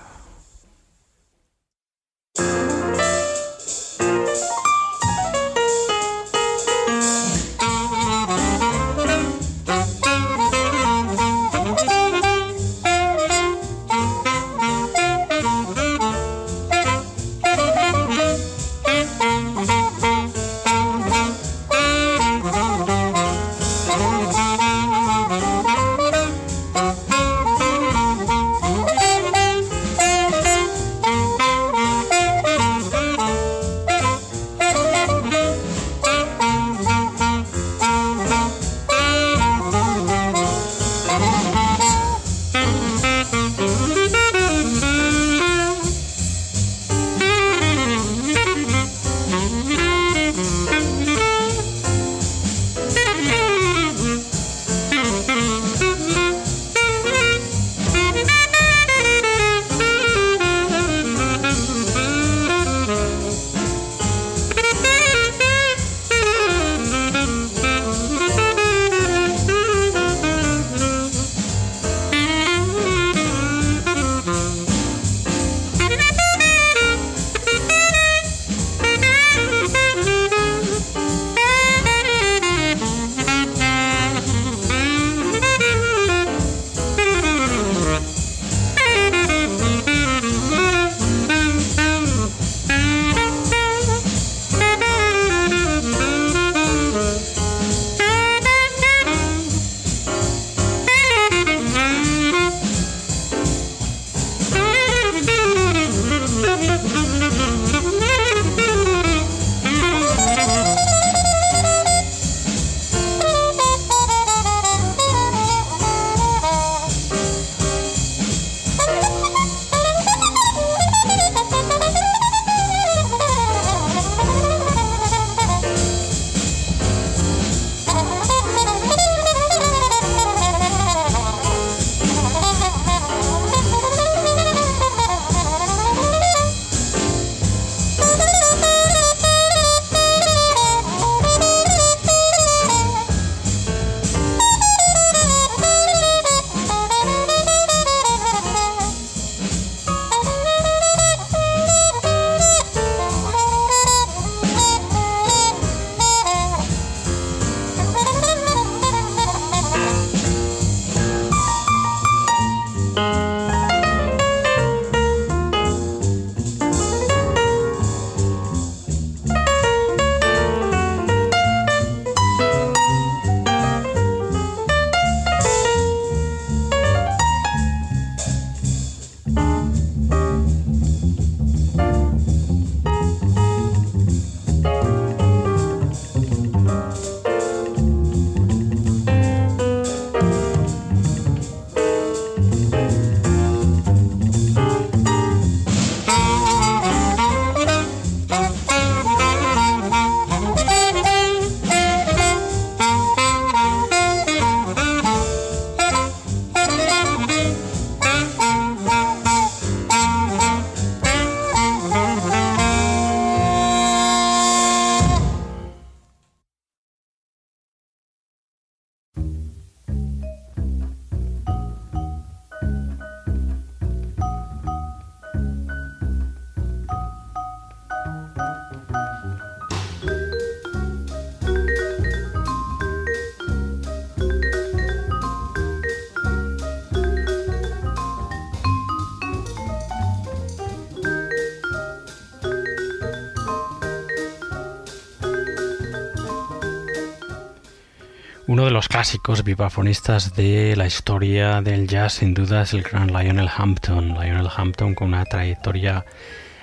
Clásicos vibrafonistas de la historia del jazz, sin duda, es el gran Lionel Hampton. Lionel Hampton con una trayectoria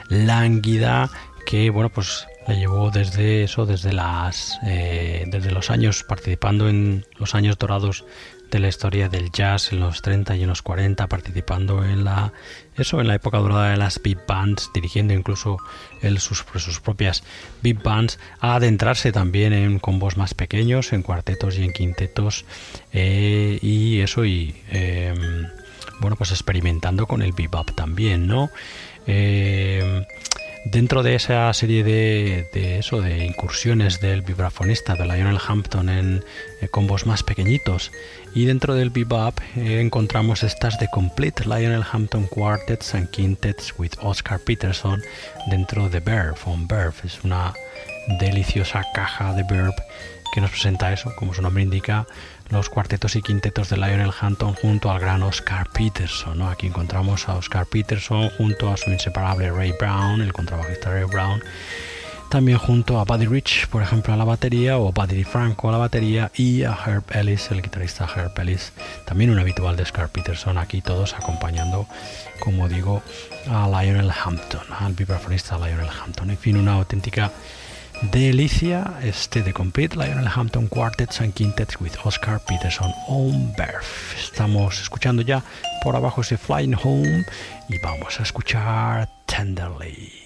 lánguida que, bueno, pues le llevó desde eso, desde las, eh, desde los años participando en los años dorados la historia del jazz en los 30 y en los 40, participando en la eso en la época dorada de las big bands, dirigiendo incluso él sus, sus propias big bands, a adentrarse también en combos más pequeños, en cuartetos y en quintetos eh, y eso y em, bueno pues experimentando con el bebop también, ¿no? Em, Dentro de esa serie de, eso, de incursiones del vibrafonista de Lionel Hampton en eh, combos más pequeñitos y dentro del bebop eh, encontramos estas de Complete Lionel Hampton Quartets and Quintets with Oscar Peterson dentro de Verve on Verve. Es una deliciosa caja de Verve que nos presenta eso, como su nombre indica, los cuartetos y quintetos de Lionel Hampton junto al gran Oscar Peterson. ¿no? Aquí encontramos a Oscar Peterson junto a su inseparable Ray Brown, el contrabajista Ray Brown, también junto a Buddy Rich, por ejemplo, a la batería, o Buddy Franco a la batería, y a Herb Ellis, el guitarrista Herb Ellis, también un habitual de Oscar Peterson, aquí todos acompañando, como digo, a Lionel Hampton, al vibrafonista Lionel Hampton. En fin, una auténtica Delicia, este de Complete Lionel Hampton Quartets and Quintets with Oscar Peterson on Birth. Estamos escuchando ya por abajo ese Flying Home y vamos a escuchar Tenderly.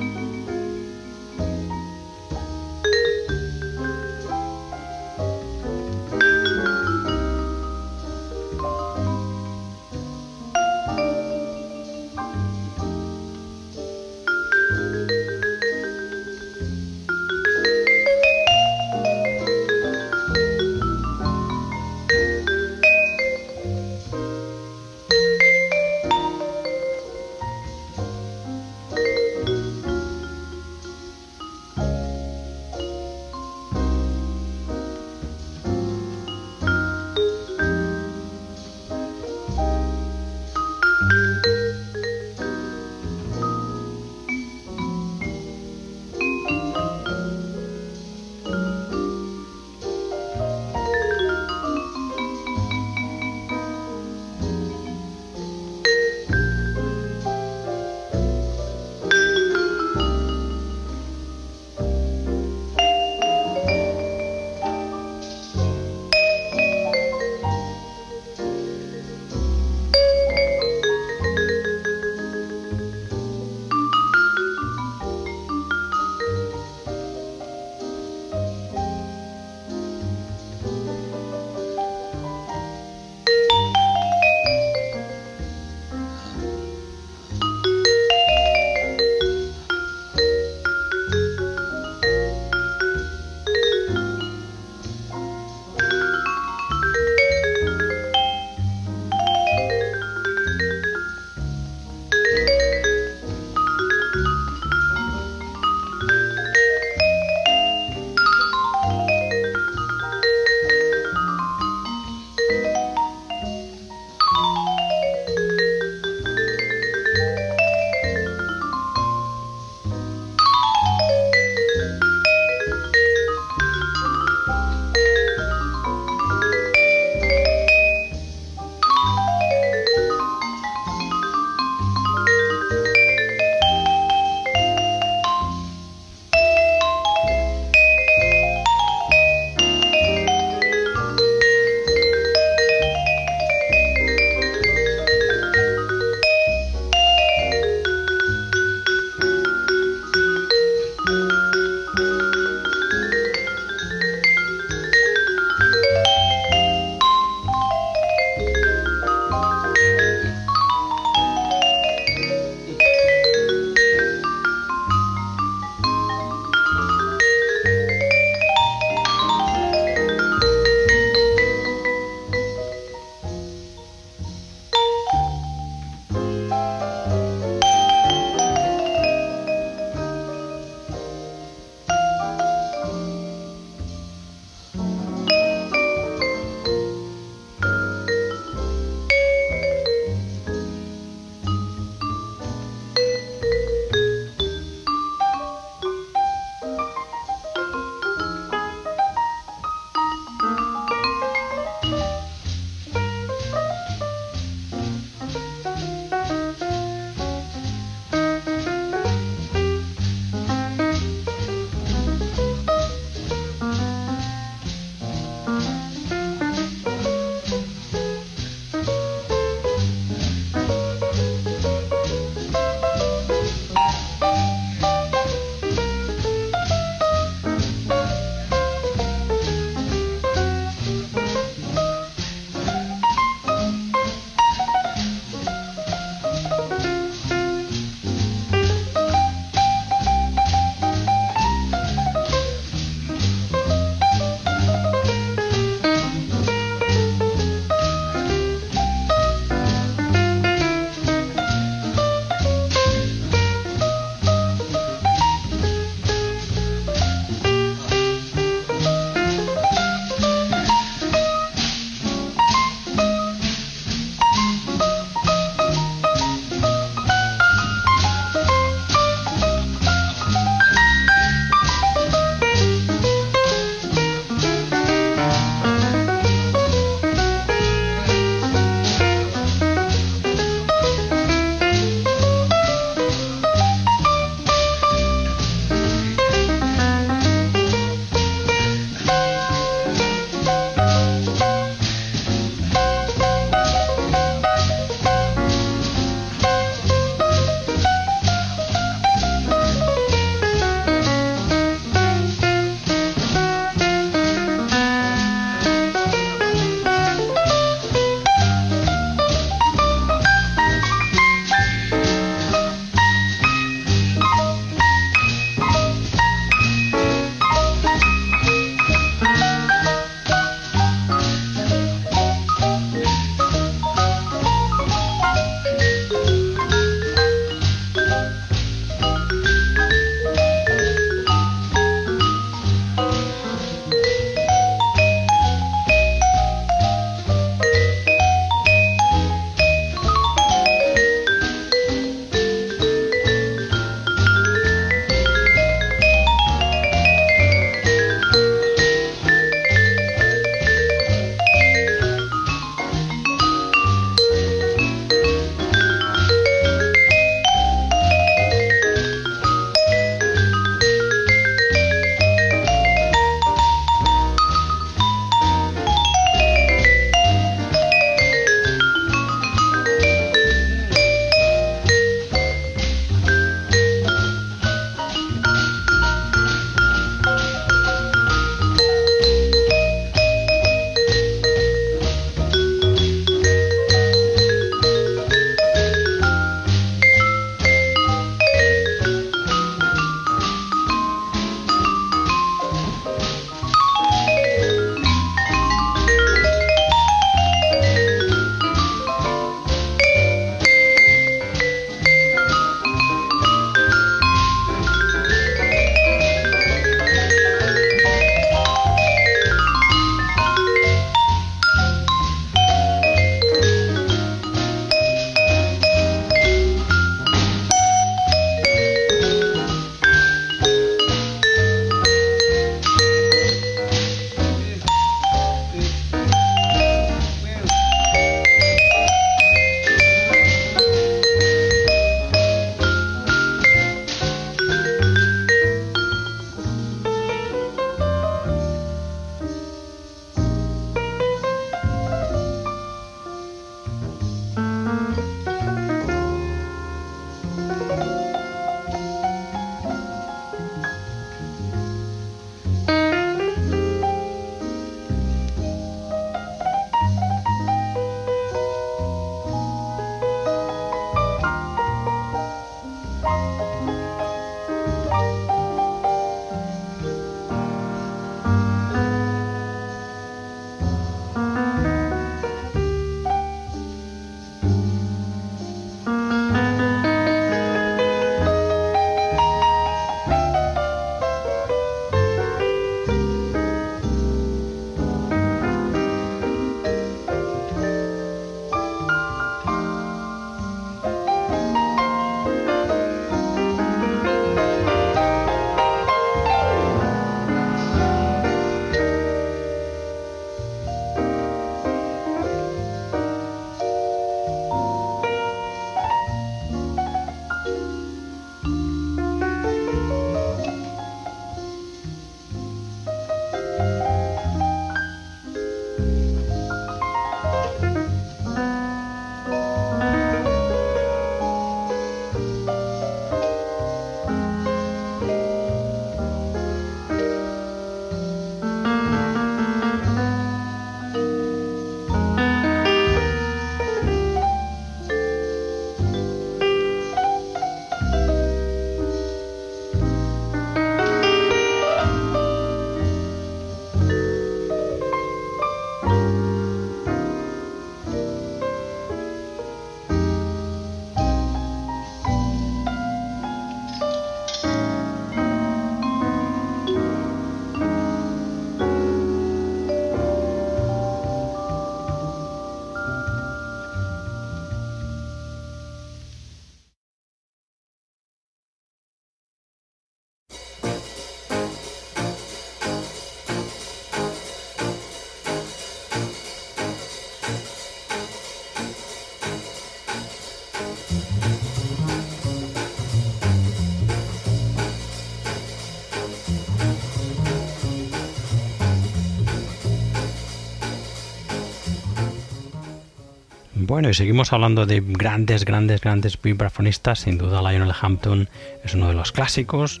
Bueno, y seguimos hablando de grandes, grandes, grandes vibrafonistas. Sin duda, Lionel Hampton es uno de los clásicos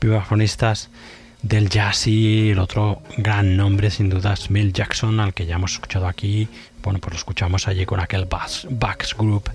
vibrafonistas del jazz y el otro gran nombre, sin duda, es Mill Jackson, al que ya hemos escuchado aquí. Bueno, pues lo escuchamos allí con aquel Bax Group.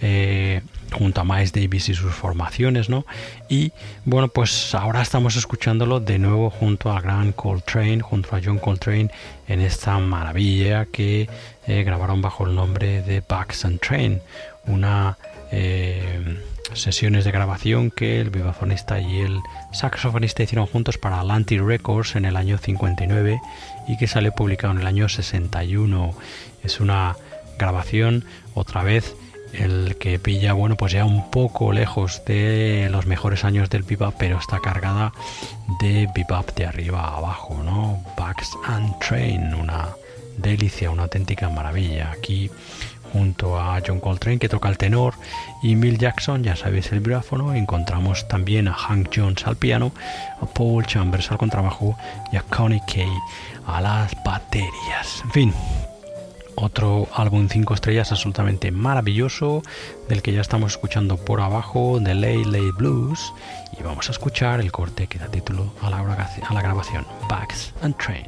Eh, junto a Miles Davis y sus formaciones, ¿no? Y bueno, pues ahora estamos escuchándolo de nuevo junto a gran Coltrane, junto a John Coltrane, en esta maravilla que eh, grabaron bajo el nombre de Bugs and Train, una eh, sesiones de grabación que el vibrafonista y el saxofonista hicieron juntos para Atlantic Records en el año 59 y que sale publicado en el año 61. Es una grabación otra vez el que pilla, bueno, pues ya un poco lejos de los mejores años del bebop, pero está cargada de bebop de arriba a abajo, ¿no? Bugs and Train, una delicia, una auténtica maravilla. Aquí junto a John Coltrane que toca el tenor y Bill Jackson, ya sabéis el vibráfono, encontramos también a Hank Jones al piano, a Paul Chambers al contrabajo y a Connie Kay a las baterías. En fin, otro álbum 5 estrellas absolutamente maravilloso del que ya estamos escuchando por abajo, The Lay Lay Blues, y vamos a escuchar el corte que da título a la, a la grabación, Bags and Train.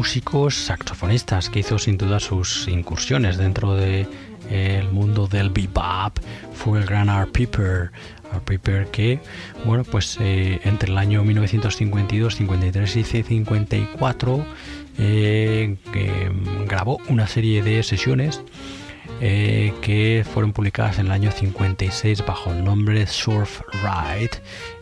Músicos saxofonistas que hizo sin duda sus incursiones dentro de el mundo del bebop fue el gran Art Piper. Art Piper que, bueno, pues eh, entre el año 1952, 53 y 54 eh, grabó una serie de sesiones eh, que fueron publicadas en el año 56 bajo el nombre Surf Ride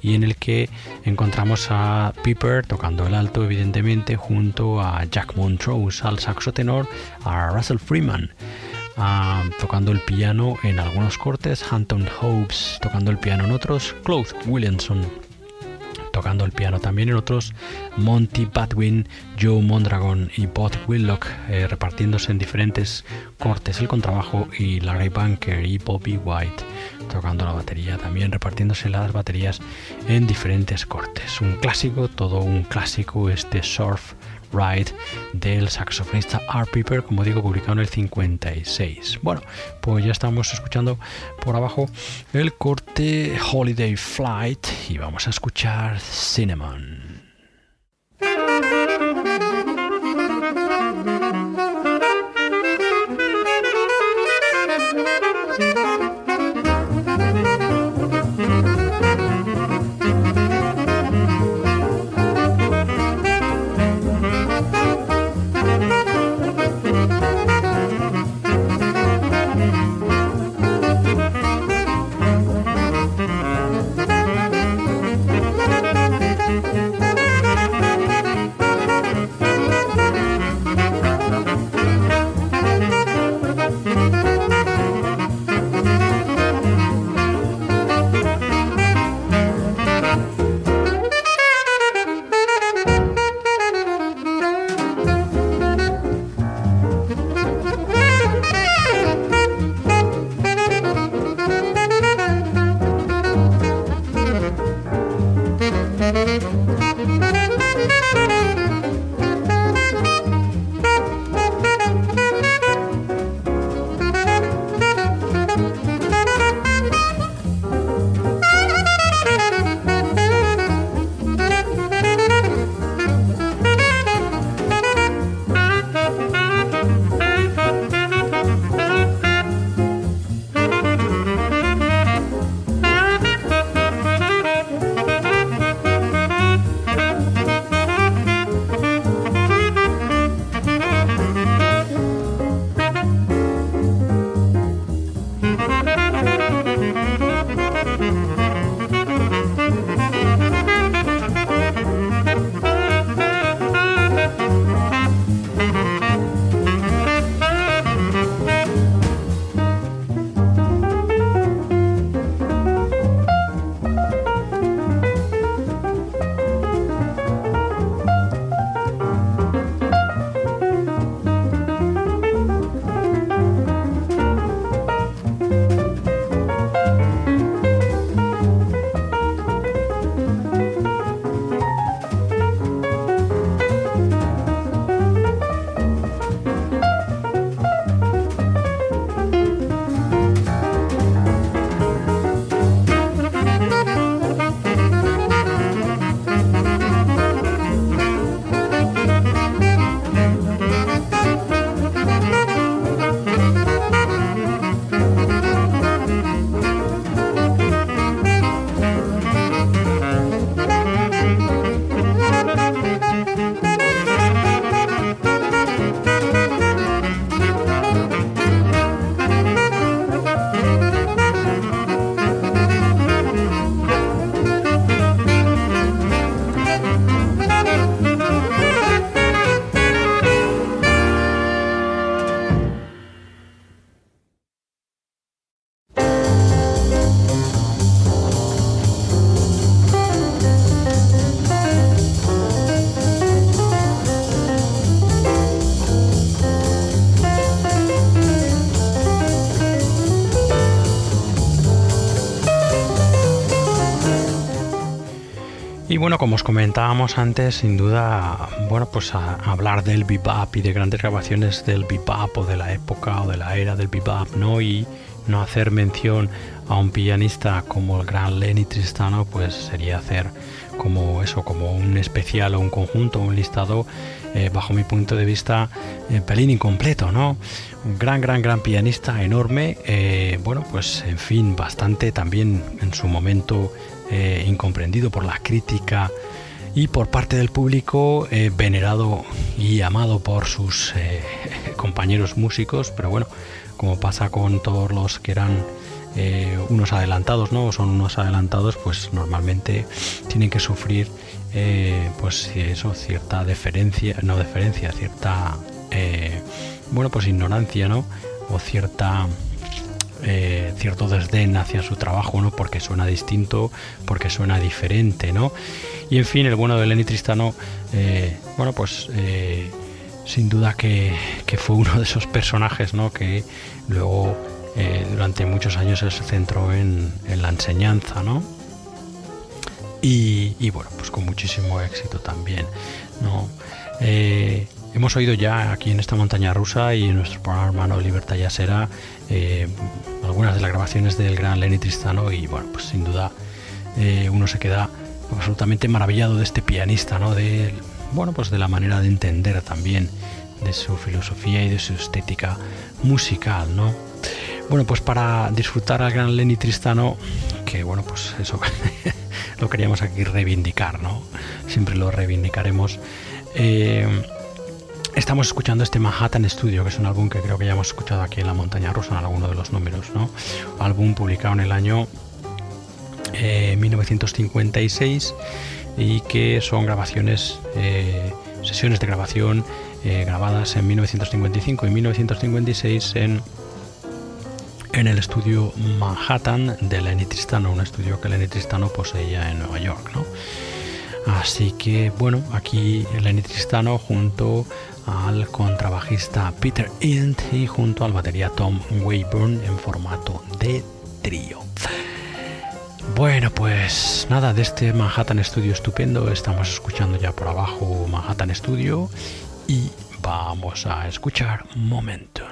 y en el que encontramos a Piper tocando el alto evidentemente junto a Jack Montrose al saxo tenor, a Russell Freeman ah, tocando el piano en algunos cortes, Hampton Hopes tocando el piano en otros, Claude Williamson tocando el piano también en otros, Monty Badwin, Joe Mondragon y Bob Willock eh, repartiéndose en diferentes cortes el contrabajo y Larry Bunker y Bobby White tocando la batería, también repartiéndose las baterías en diferentes cortes. Un clásico, todo un clásico este surf Ride del saxofonista Art Piper, como digo, publicado en el 56. Bueno, pues ya estamos escuchando por abajo el corte Holiday Flight y vamos a escuchar Cinnamon. Bueno, como os comentábamos antes, sin duda, bueno, pues hablar del bebop y de grandes grabaciones del bebop o de la época o de la era del bebop, ¿no? Y no hacer mención a un pianista como el gran Lenny Tristano, pues sería hacer como eso, como un especial o un conjunto, un listado, eh, bajo mi punto de vista, en pelín incompleto, ¿no? Un gran, gran, gran pianista, enorme, eh, bueno, pues en fin, bastante también en su momento eh, incomprendido por la crítica y por parte del público, venerado y amado por sus compañeros músicos, pero bueno, como pasa con todos los que eran eh, unos adelantados, ¿no? Son unos adelantados, pues normalmente tienen que sufrir, eh, pues eso, cierta deferencia, no deferencia, cierta, eh, bueno, pues ignorancia, ¿no? O cierta cierto desdén hacia su trabajo, ¿no? Porque suena distinto, porque suena diferente, ¿no? Y en fin, el bueno de Lenny Tristano, bueno, pues sin duda que, fue uno de esos personajes, ¿no? Que luego eh, durante muchos años se centró en, la enseñanza, ¿no? Y, bueno, pues con muchísimo éxito también, ¿no? Eh, hemos oído ya aquí en esta montaña rusa y en nuestro programa hermano Libertad Yasera eh, algunas de las grabaciones del gran Lenny Tristano y bueno, pues sin duda uno se queda absolutamente maravillado de este pianista, ¿no? De, bueno, pues de la manera de entender también de su filosofía y de su estética musical, ¿no? Bueno, pues para disfrutar al gran Lenny Tristano, que bueno, pues eso lo queríamos aquí reivindicar, ¿no? Siempre lo reivindicaremos. Eh, estamos escuchando este Manhattan Studio, que es un álbum que creo que ya hemos escuchado aquí en la Montaña Rusa en alguno de los números, ¿no? Álbum publicado en el año 1956 eh, y que son grabaciones, eh, sesiones de grabación grabadas en 1955 y 1956 en en el estudio Manhattan de Lenny Tristano, un estudio que Lenny Tristano poseía en Nueva York. ¿no? Así que bueno, aquí Lenny Tristano junto al contrabajista Peter Int y junto al batería Tom Wayburn en formato de trío. Bueno, pues nada, de este Manhattan Studio estupendo estamos escuchando ya por abajo Manhattan Studio y vamos a escuchar Momentum.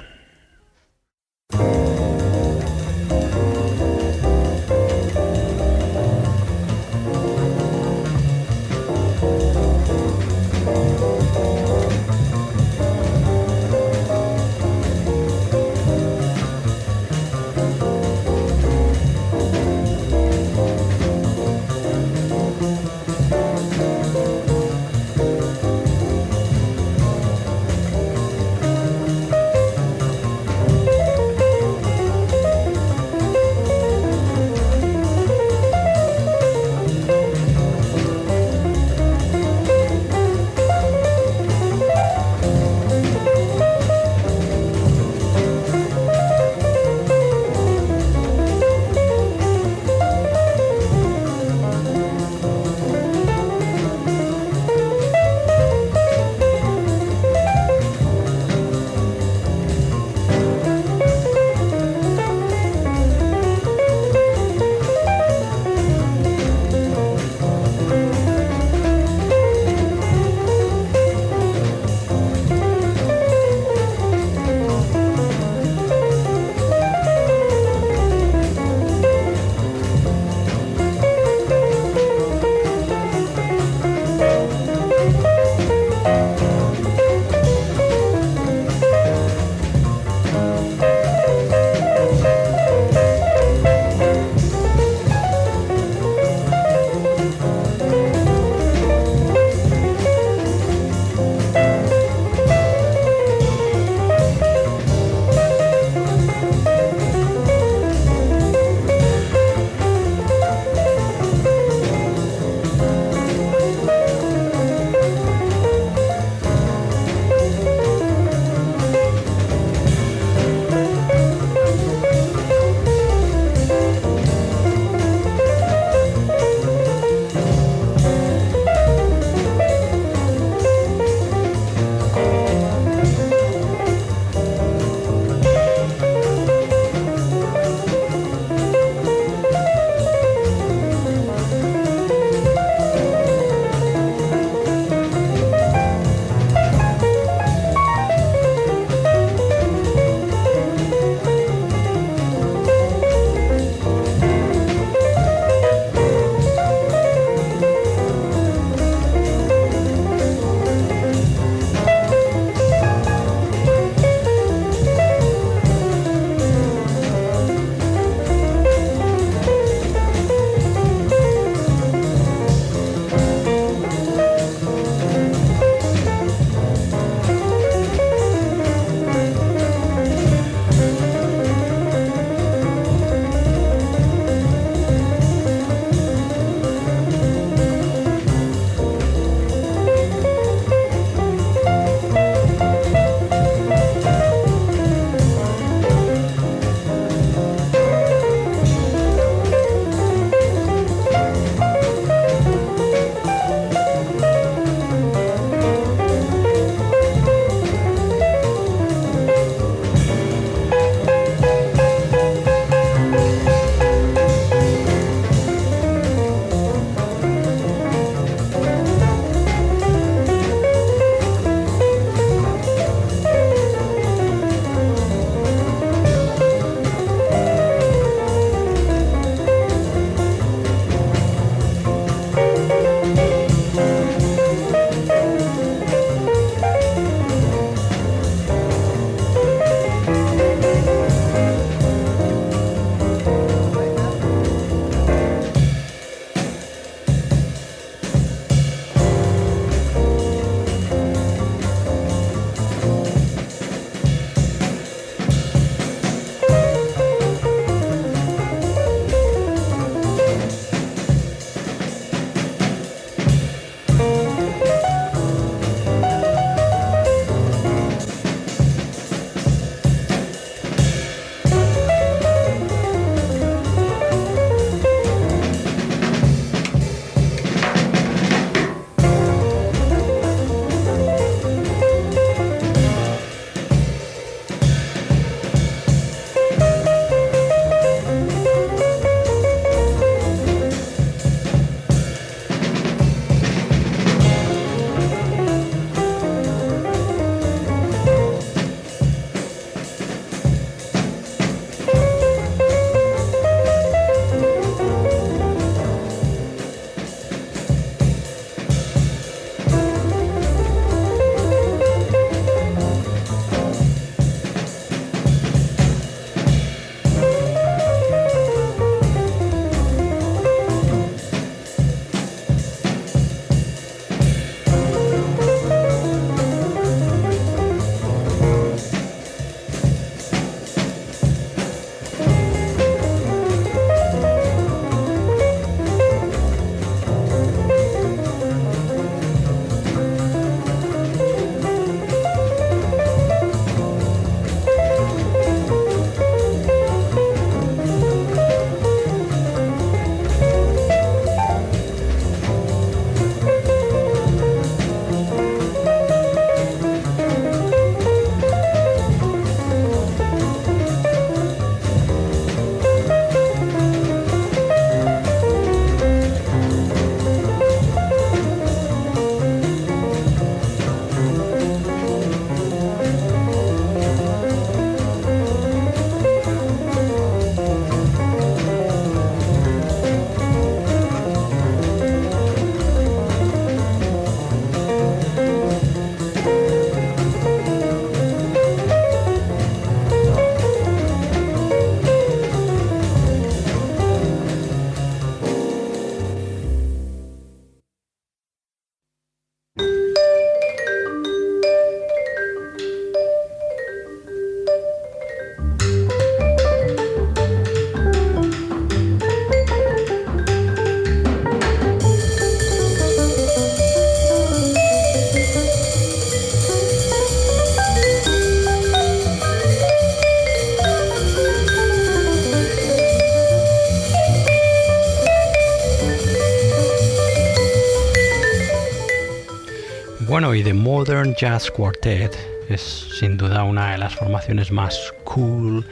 Bueno, y The Modern Jazz Quartet es sin duda una de las formaciones más cool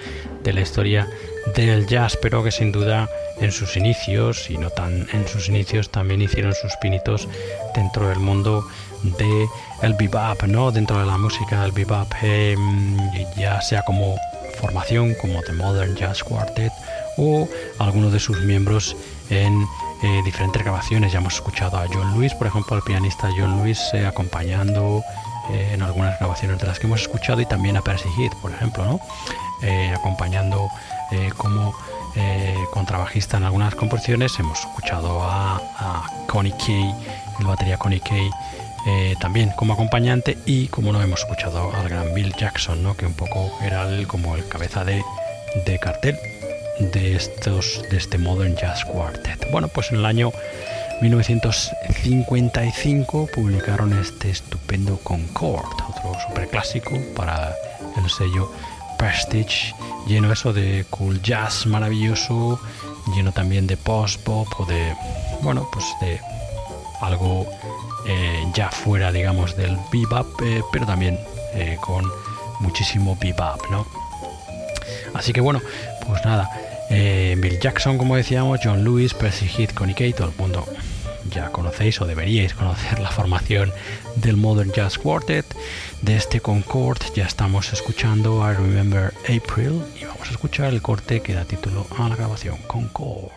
de la historia del jazz, pero que sin duda en sus inicios, y no tan en sus inicios, también hicieron sus pinitos dentro del mundo de el bebop, ¿no? Dentro de la música del bebop, em, ya sea como formación, como The Modern Jazz Quartet, o algunos de sus miembros en eh, diferentes grabaciones. Ya hemos escuchado a John Lewis, por ejemplo, al pianista John Lewis eh, acompañando eh, en algunas grabaciones de las que hemos escuchado y también a Percy Heath, por ejemplo, ¿no? acompañando como contrabajista en algunas composiciones. Hemos escuchado a, Connie Kay, el batería Connie Kay. también como acompañante y como no hemos escuchado al gran Bill Jackson, ¿no? que un poco era el, como el cabeza de, de cartel de estos de este Modern Jazz Quartet. Bueno, pues en el año 1955 publicaron este estupendo Concord, otro superclásico para el sello Prestige, lleno eso de cool jazz maravilloso, lleno también de post pop o de bueno, pues de algo eh, ya fuera, digamos, del bebop, eh, pero también eh, con muchísimo bebop, ¿no? Así que bueno, pues nada, eh, Bill Jackson, como decíamos, John Lewis, Percy Heath, Connie Kay, todo el mundo ya conocéis o deberíais conocer la formación del Modern Jazz Quartet. De este Concord ya estamos escuchando I Remember April y vamos a escuchar el corte que da título a la grabación Concord.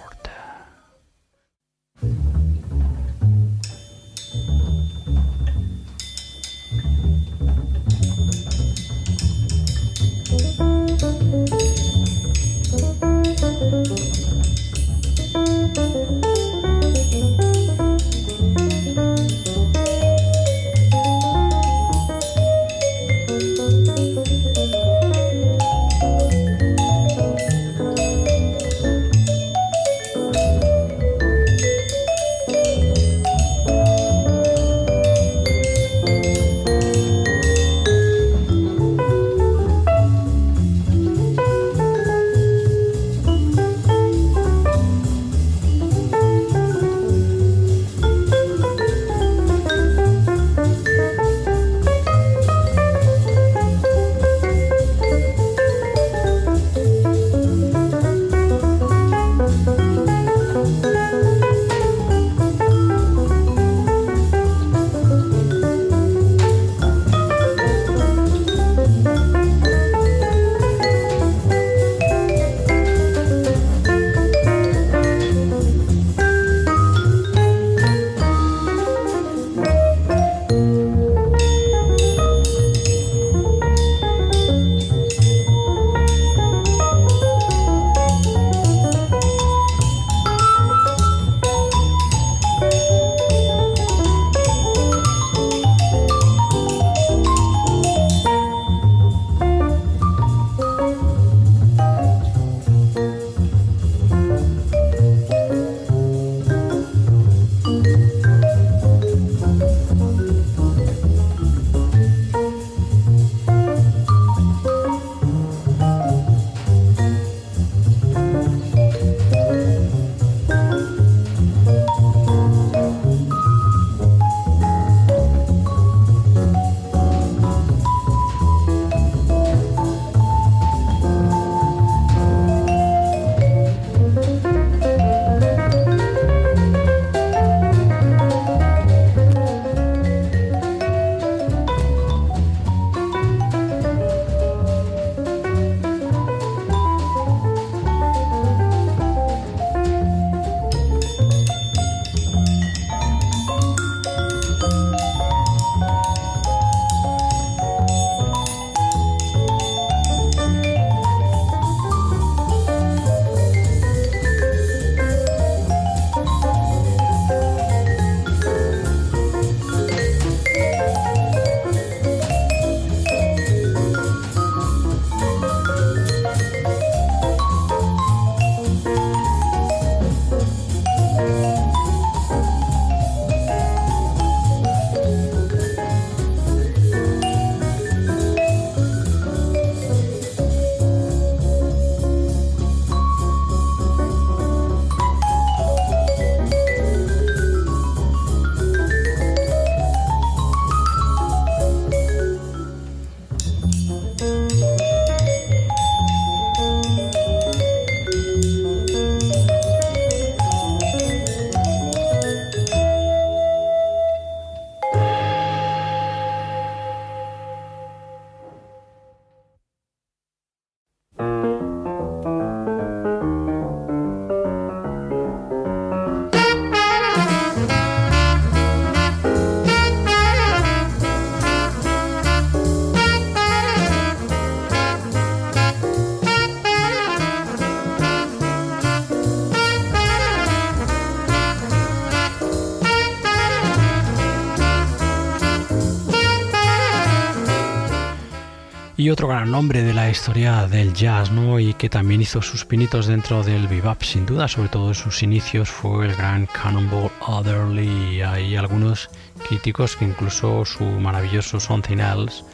Y otro gran nombre de la historia del jazz, ¿no? Y que también hizo sus pinitos dentro del bebop, sin duda, sobre todo en sus inicios, fue el gran Cannonball Adderley. Hay algunos críticos que incluso su maravilloso Something Else,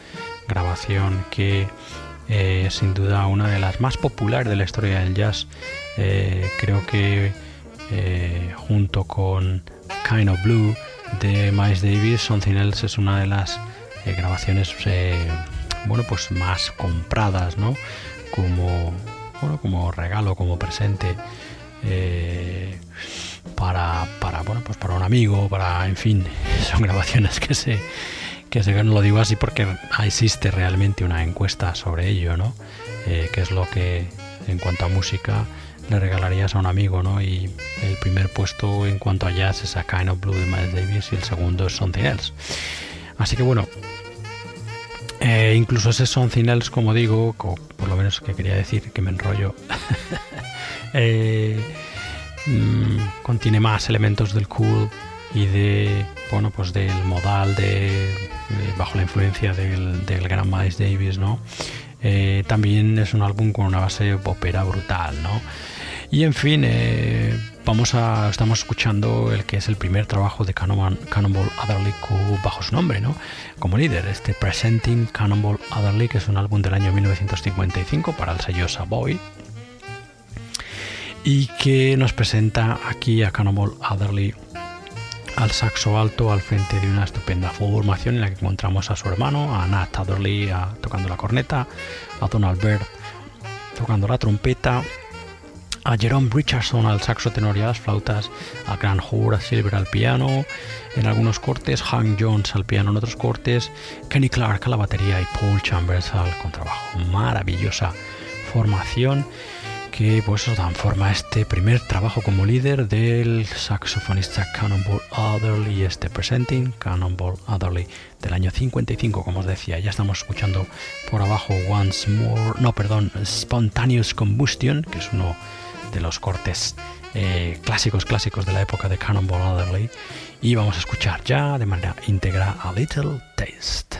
grabación que eh, sin duda una de las más populares de la historia del jazz, eh, creo que eh, junto con Kind of Blue de Miles Davis, Something Else es una de las grabaciones bueno, pues más compradas, ¿no? Como, bueno, como regalo, como presente eh, para, para, bueno, pues para un amigo, para, en fin, son grabaciones que se, que se, no lo digo así porque existe realmente una encuesta sobre ello, ¿no? Eh, que es lo que, en cuanto a música, le regalarías a un amigo, ¿no? Y el primer puesto en cuanto a jazz es a Kind of Blue de Miles Davis y el segundo es Something Else. Así que bueno, eh, incluso ese Something Else, como digo, por lo menos que quería decir que me enrollo, eh, mm, contiene más elementos del cool y de bueno pues del modal de, bajo la influencia del, del, gran Davis no eh, también es un álbum con una base popera brutal no y en fin estamos escuchando el que es el primer trabajo de Cannonball Adderley bajo su nombre no como líder este Presenting Cannonball Adderley que es un álbum del año 1955 para el sello Savoy y que nos presenta aquí a Cannonball Adderley al saxo alto al frente de una estupenda formación en la que encontramos a su hermano, a Nat Adderley tocando la corneta, a Donald Byrd tocando la trompeta, a Jerome Richardson al saxo tenor y a las flautas, a Grant Hoare Silver al piano, en algunos cortes, Hank Jones al piano en otros cortes, Kenny Clark a la batería y Paul Chambers al contrabajo. Maravillosa formación que pues dan forma a este primer trabajo como líder del saxofonista Cannonball Adderley este presenting Cannonball Adderley del año 55 como os decía ya estamos escuchando por abajo Once More no perdón Spontaneous Combustion que es uno de los cortes eh, clásicos clásicos de la época de Cannonball Adderley y vamos a escuchar ya de manera íntegra a Little Taste.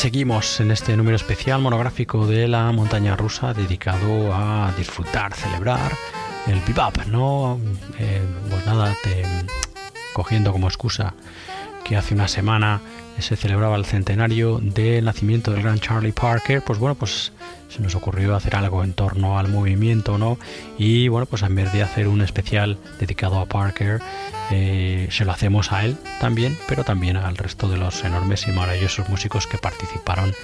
Seguimos en este número especial monográfico de la montaña rusa dedicado a disfrutar, celebrar el bebop, ¿no? Eh, pues nada, cogiendo como excusa que hace una semana se celebraba el centenario del nacimiento del gran Charlie Parker, pues bueno, pues se nos ocurrió hacer algo en torno al movimiento, ¿no? Y bueno, pues en vez de hacer un especial dedicado a Parker, eh, se lo hacemos a él también, pero también al resto de los enormes y maravillosos músicos que participaron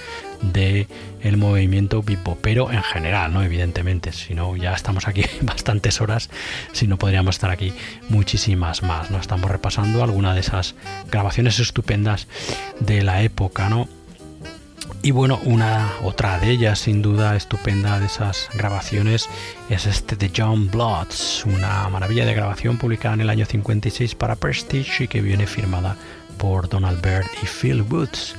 de el movimiento pero en general, ¿no? Evidentemente, si no ya estamos aquí bastantes horas, si no podríamos estar aquí muchísimas más, ¿no? Estamos repasando alguna de esas grabaciones estupendas de la época, ¿no? Y bueno, una otra de ellas, sin duda estupenda de esas grabaciones, es este de John Bloods, una maravilla de grabación publicada en el año 56 para Prestige y que viene firmada por Donald Byrd y Phil Woods,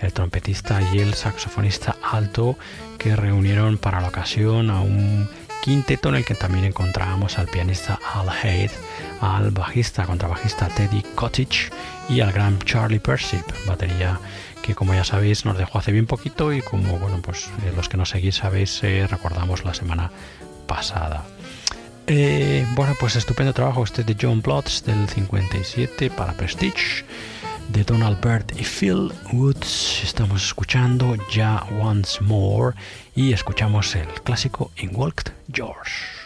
el trompetista y el saxofonista alto que reunieron para la ocasión a un quinteto en el que también encontrábamos al pianista Al Haid, al bajista, contrabajista Teddy Cottage y al gran Charlie Persip, batería que como ya sabéis nos dejó hace bien poquito y como bueno pues eh, los que nos seguís sabéis eh, recordamos la semana pasada. Eh, bueno pues estupendo trabajo este de John Plotz del 57 para Prestige de Donald Byrd y Phil Woods. Estamos escuchando ya Once More y escuchamos el clásico In Walked George.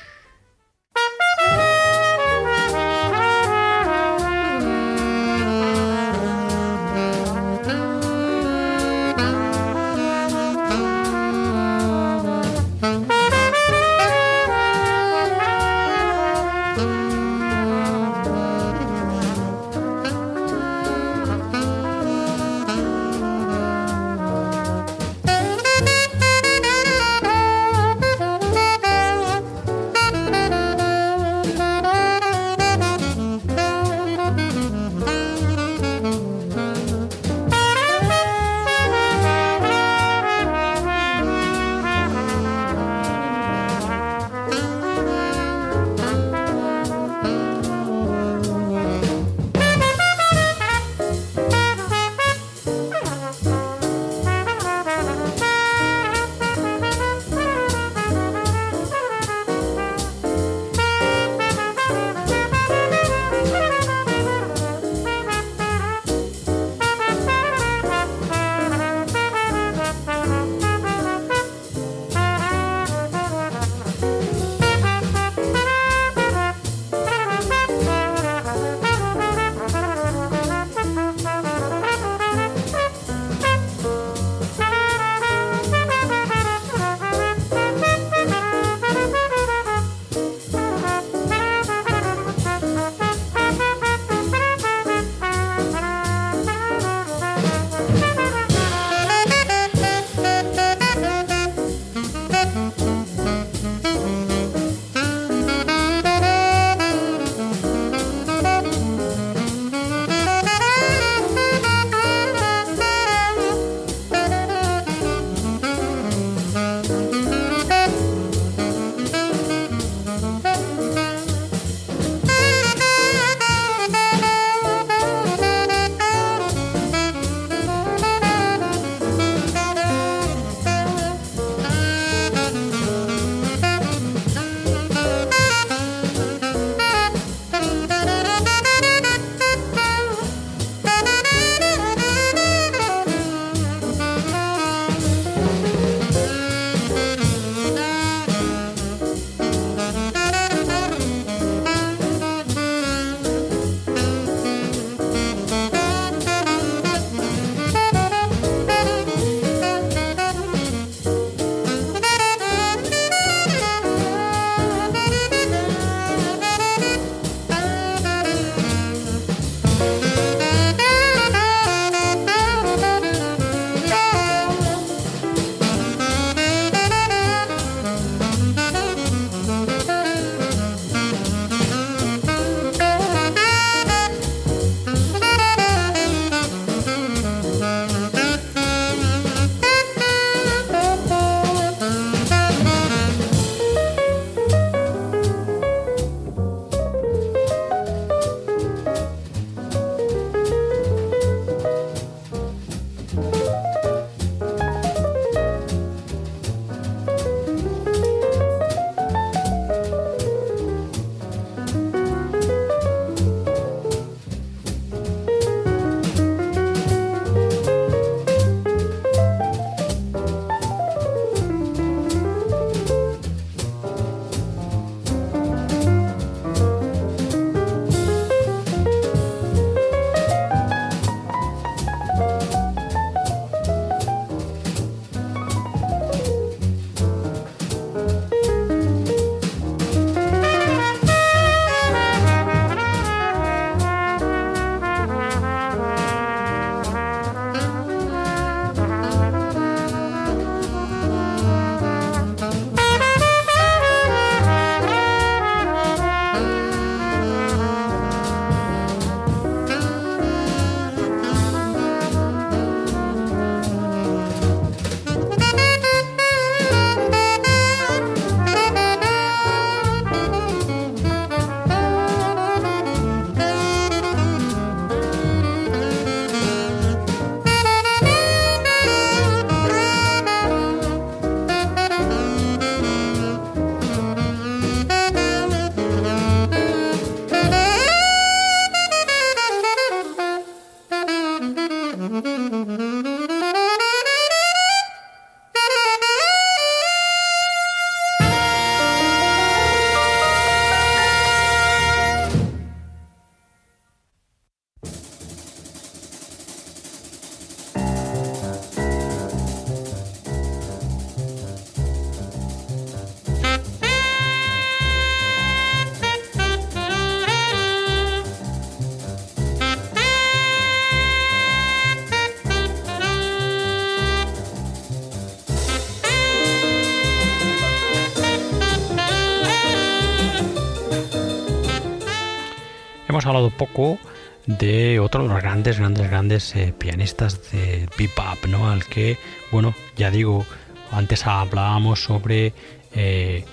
Hablado poco de otro de los grandes, grandes, grandes eh, pianistas de bebop, ¿no? Al que, bueno, ya digo, antes hablábamos sobre eh,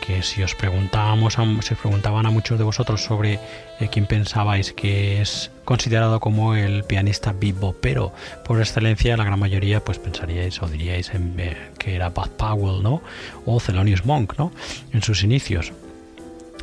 que si os preguntábamos, si os preguntaban a muchos de vosotros sobre eh, quién pensabais que es considerado como el pianista bebopero por excelencia, la gran mayoría pues pensaríais o diríais en, que era Bud Powell, ¿no? O Thelonious Monk, ¿no? En sus inicios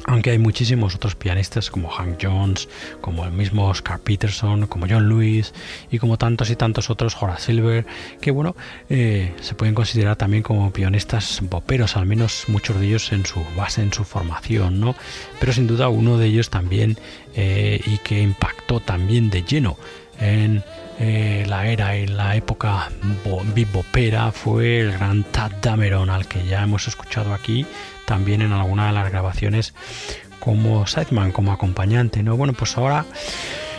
aunque hay muchísimos otros pianistas como Hank Jones, como el mismo Oscar Peterson, como John Lewis y como tantos y tantos otros, Horace Silver, que bueno, eh, se pueden considerar también como pianistas boperos, al menos muchos de ellos en su base, en su formación, ¿no? Pero sin duda uno de ellos también eh, y que impactó también de lleno en eh, la era y la época bebopera fue el gran Tad Dameron, al que ya hemos escuchado aquí también en alguna de las grabaciones como sideman, como acompañante, ¿no? Bueno, pues ahora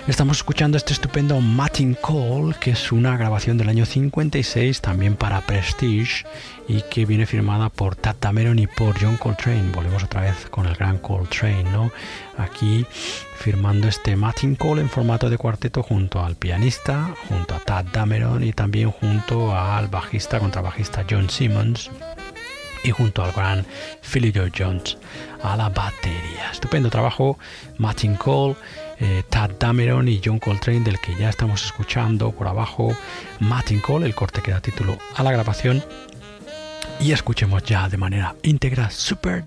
estamos escuchando este estupendo Martin Call, que es una grabación del año 56 también para Prestige y que viene firmada por Tad Dameron y por John Coltrane. Volvemos otra vez con el gran Coltrane, ¿no? Aquí firmando este Martin Call en formato de cuarteto junto al pianista, junto a Tad Dameron y también junto al bajista, contrabajista John Simmons y junto al gran Philly Joe Jones a la batería. Estupendo trabajo, Martin Cole, eh, Tad Dameron y John Coltrane, del que ya estamos escuchando por abajo Martin Cole, el corte que da título a la grabación. Y escuchemos ya de manera íntegra Super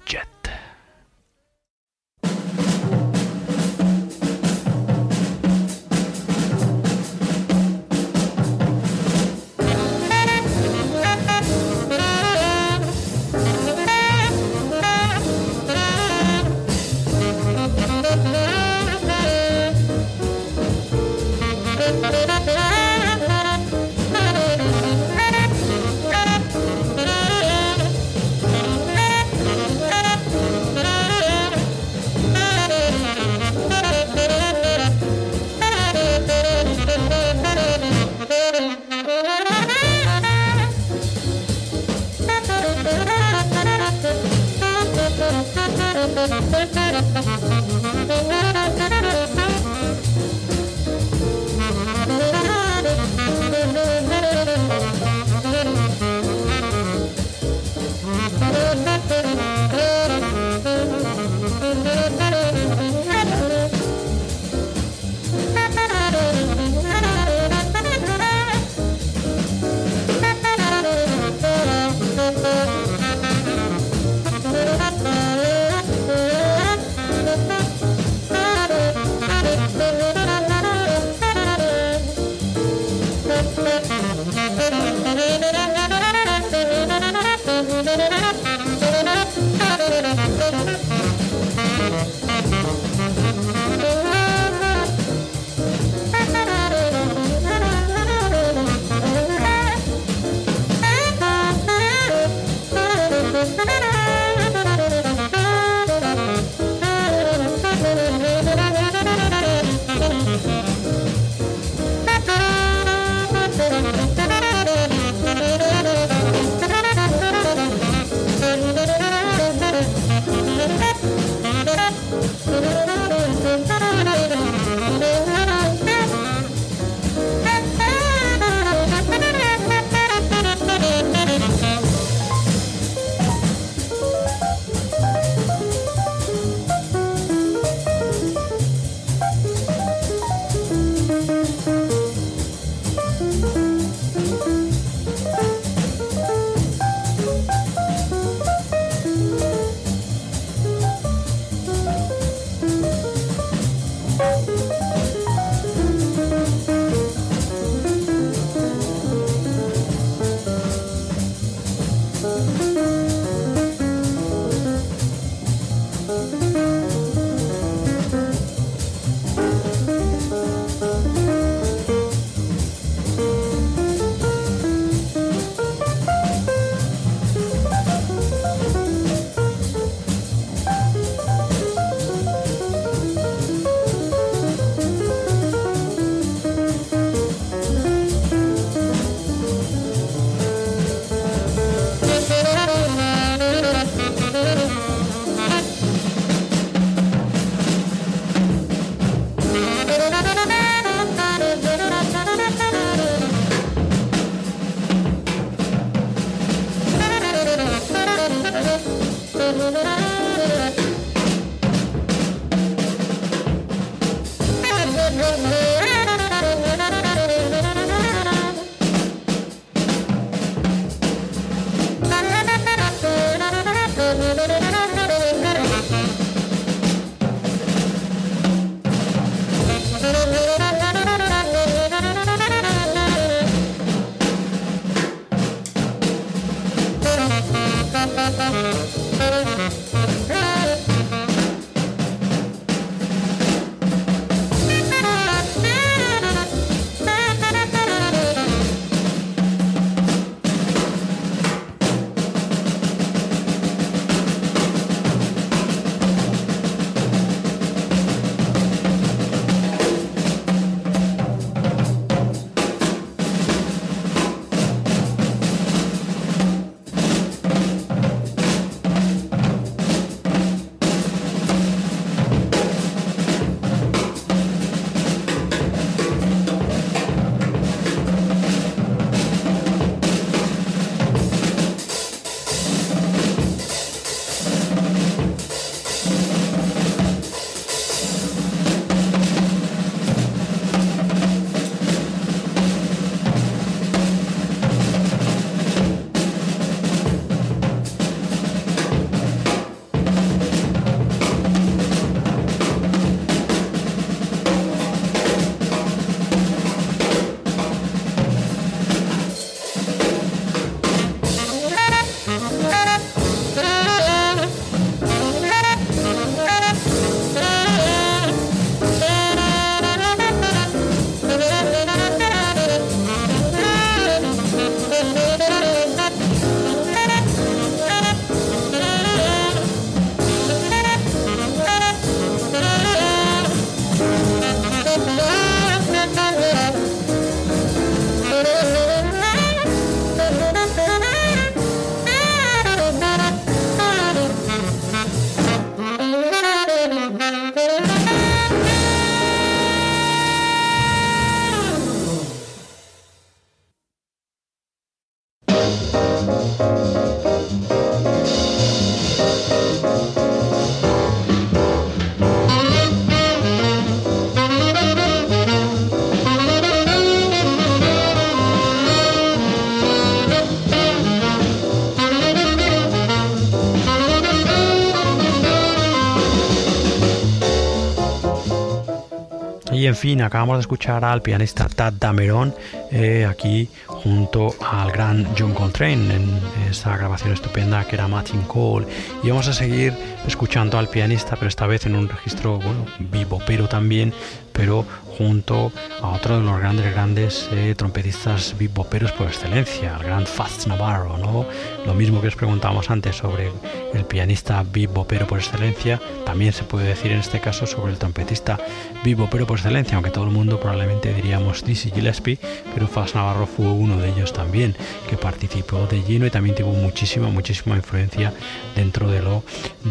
en fin, acabamos de escuchar al pianista Tad Dameron eh, aquí junto al gran John Coltrane en esta grabación estupenda que era Martin Cole. Y vamos a seguir escuchando al pianista, pero esta vez en un registro bueno, vivo, pero también, pero junto a otro de los grandes, grandes eh, trompetistas beboperos por excelencia, el gran Fats Navarro, ¿no? Lo mismo que os preguntábamos antes sobre el, pianista bebopero por excelencia, también se puede decir en este caso sobre el trompetista bebopero por excelencia, aunque todo el mundo probablemente diríamos Dizzy Gillespie, pero Fats Navarro fue uno de ellos también, que participó de lleno y también tuvo muchísima, muchísima influencia dentro de lo,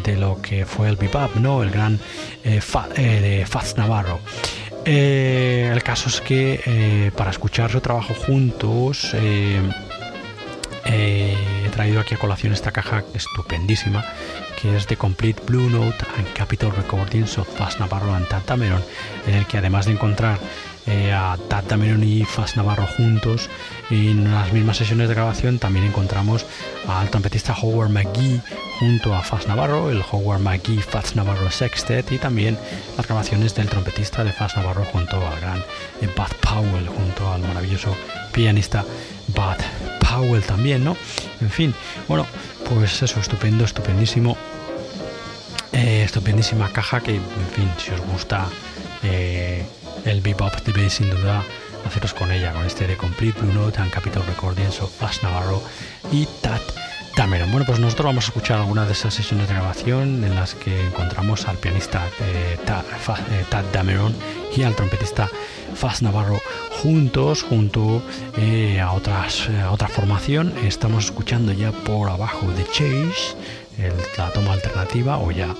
de lo que fue el bebop, ¿no? El gran eh, eh, Navarro. Eh, el caso es que eh, para escuchar su trabajo juntos eh, he traído aquí a colación esta caja estupendísima que es The Complete Blue Note and Capitol Recordings of Fast Navarro and Tad Dameron, en el que además de encontrar a Tad Dameron y Fast Navarro juntos en las mismas sesiones de grabación también encontramos al trompetista Howard McGee junto a Fast Navarro, el Howard McGee Fast Navarro Sextet y también las grabaciones del trompetista de Fast Navarro junto al gran Bud Powell, junto al maravilloso pianista Bud Powell también, ¿no? En fin, bueno, pues eso, estupendo, estupendísimo. Eh, estupendísima caja que, en fin, si os gusta eh, el bebop, debéis sin duda haceros con ella, con este de Complete Blue Note and Capital Recordings of Fast Navarro y Tat Dameron. Bueno, pues nosotros vamos a escuchar algunas de esas sesiones de grabación en las que encontramos al pianista eh, eh, Tad, Dameron y al trompetista Fast Navarro juntos, junto eh, a, otras, otra formación. Estamos escuchando ya por abajo de Chase, la toma alternativa, o ya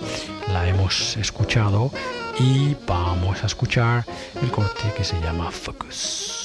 la hemos escuchado, y vamos a escuchar el corte que se llama Focus.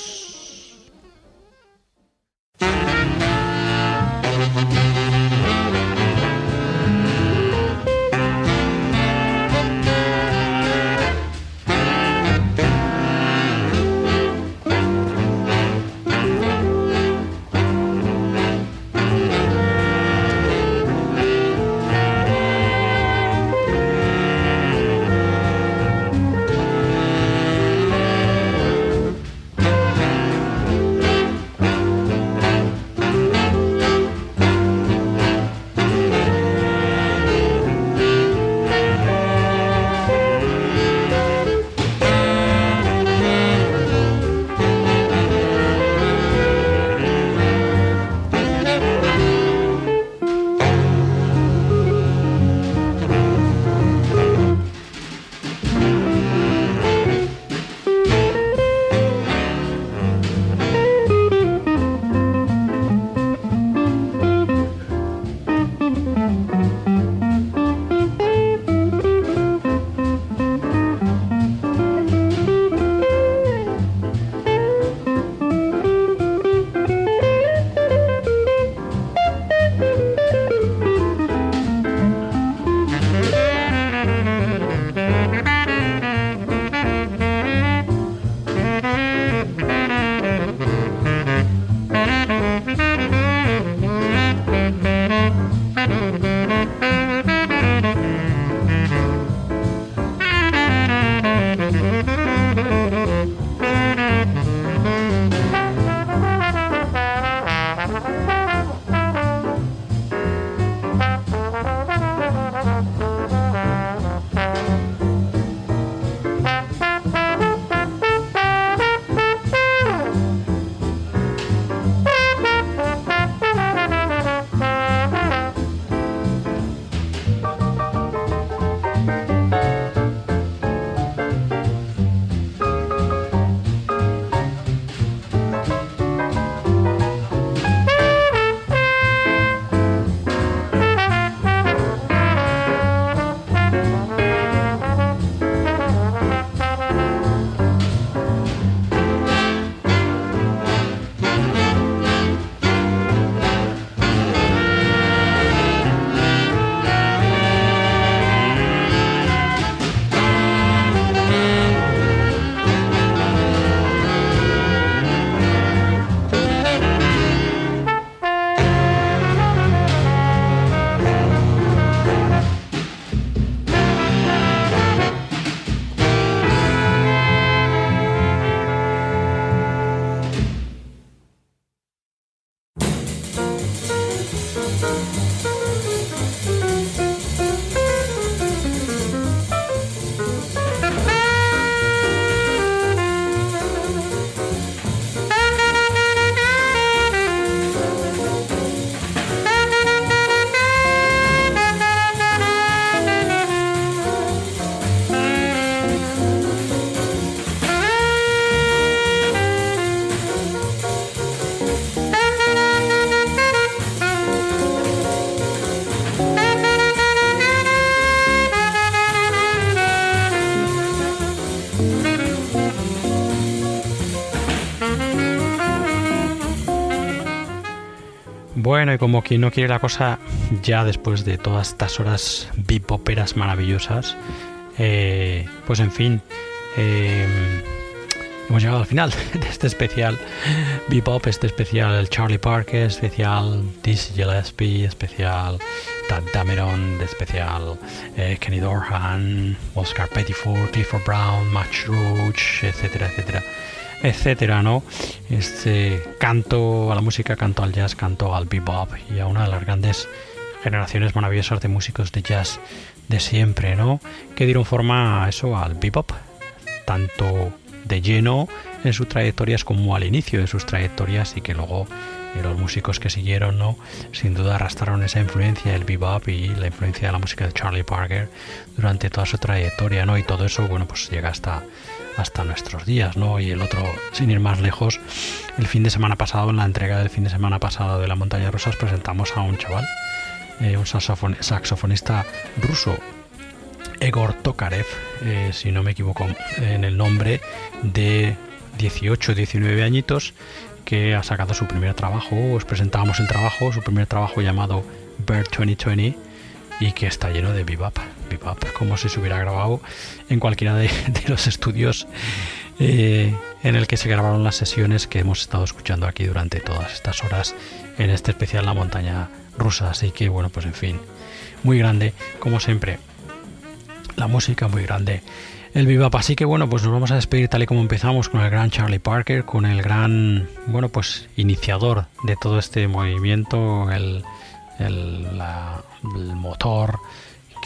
Bueno, y como quien no quiere la cosa, ya después de todas estas horas bipoperas maravillosas, eh, pues en fin, eh, hemos llegado al final de este especial Bebop, este especial Charlie Parker, especial Dizzy Gillespie, especial Tad Dameron, especial eh, Kenny Dorhan, Oscar Pettiford, Clifford Brown, Max Roach, etcétera, etcétera, etcétera, ¿no? Este canto a la música, canto al jazz, canto al bebop y a una de las grandes generaciones maravillosas de músicos de jazz de siempre, ¿no? Que dieron forma a eso al bebop, tanto de lleno en sus trayectorias como al inicio de sus trayectorias y que luego eh, los músicos que siguieron no sin duda arrastraron esa influencia del bebop y la influencia de la música de Charlie Parker durante toda su trayectoria no y todo eso bueno pues llega hasta hasta nuestros días no y el otro sin ir más lejos el fin de semana pasado en la entrega del fin de semana pasado de la montaña rosas presentamos a un chaval eh, un saxofonista ruso Egor Tokarev, eh, si no me equivoco en el nombre, de 18 19 añitos, que ha sacado su primer trabajo, os presentábamos el trabajo, su primer trabajo llamado Bird 2020 y que está lleno de bebop, bebop como si se hubiera grabado en cualquiera de, los estudios eh, en el que se grabaron las sesiones que hemos estado escuchando aquí durante todas estas horas en este especial La Montaña Rusa. Así que bueno, pues en fin, muy grande, como siempre la música muy grande. El bebop, así que bueno, pues nos vamos a despedir tal y como empezamos con el gran Charlie Parker, con el gran, bueno, pues iniciador de todo este movimiento, el, el, motor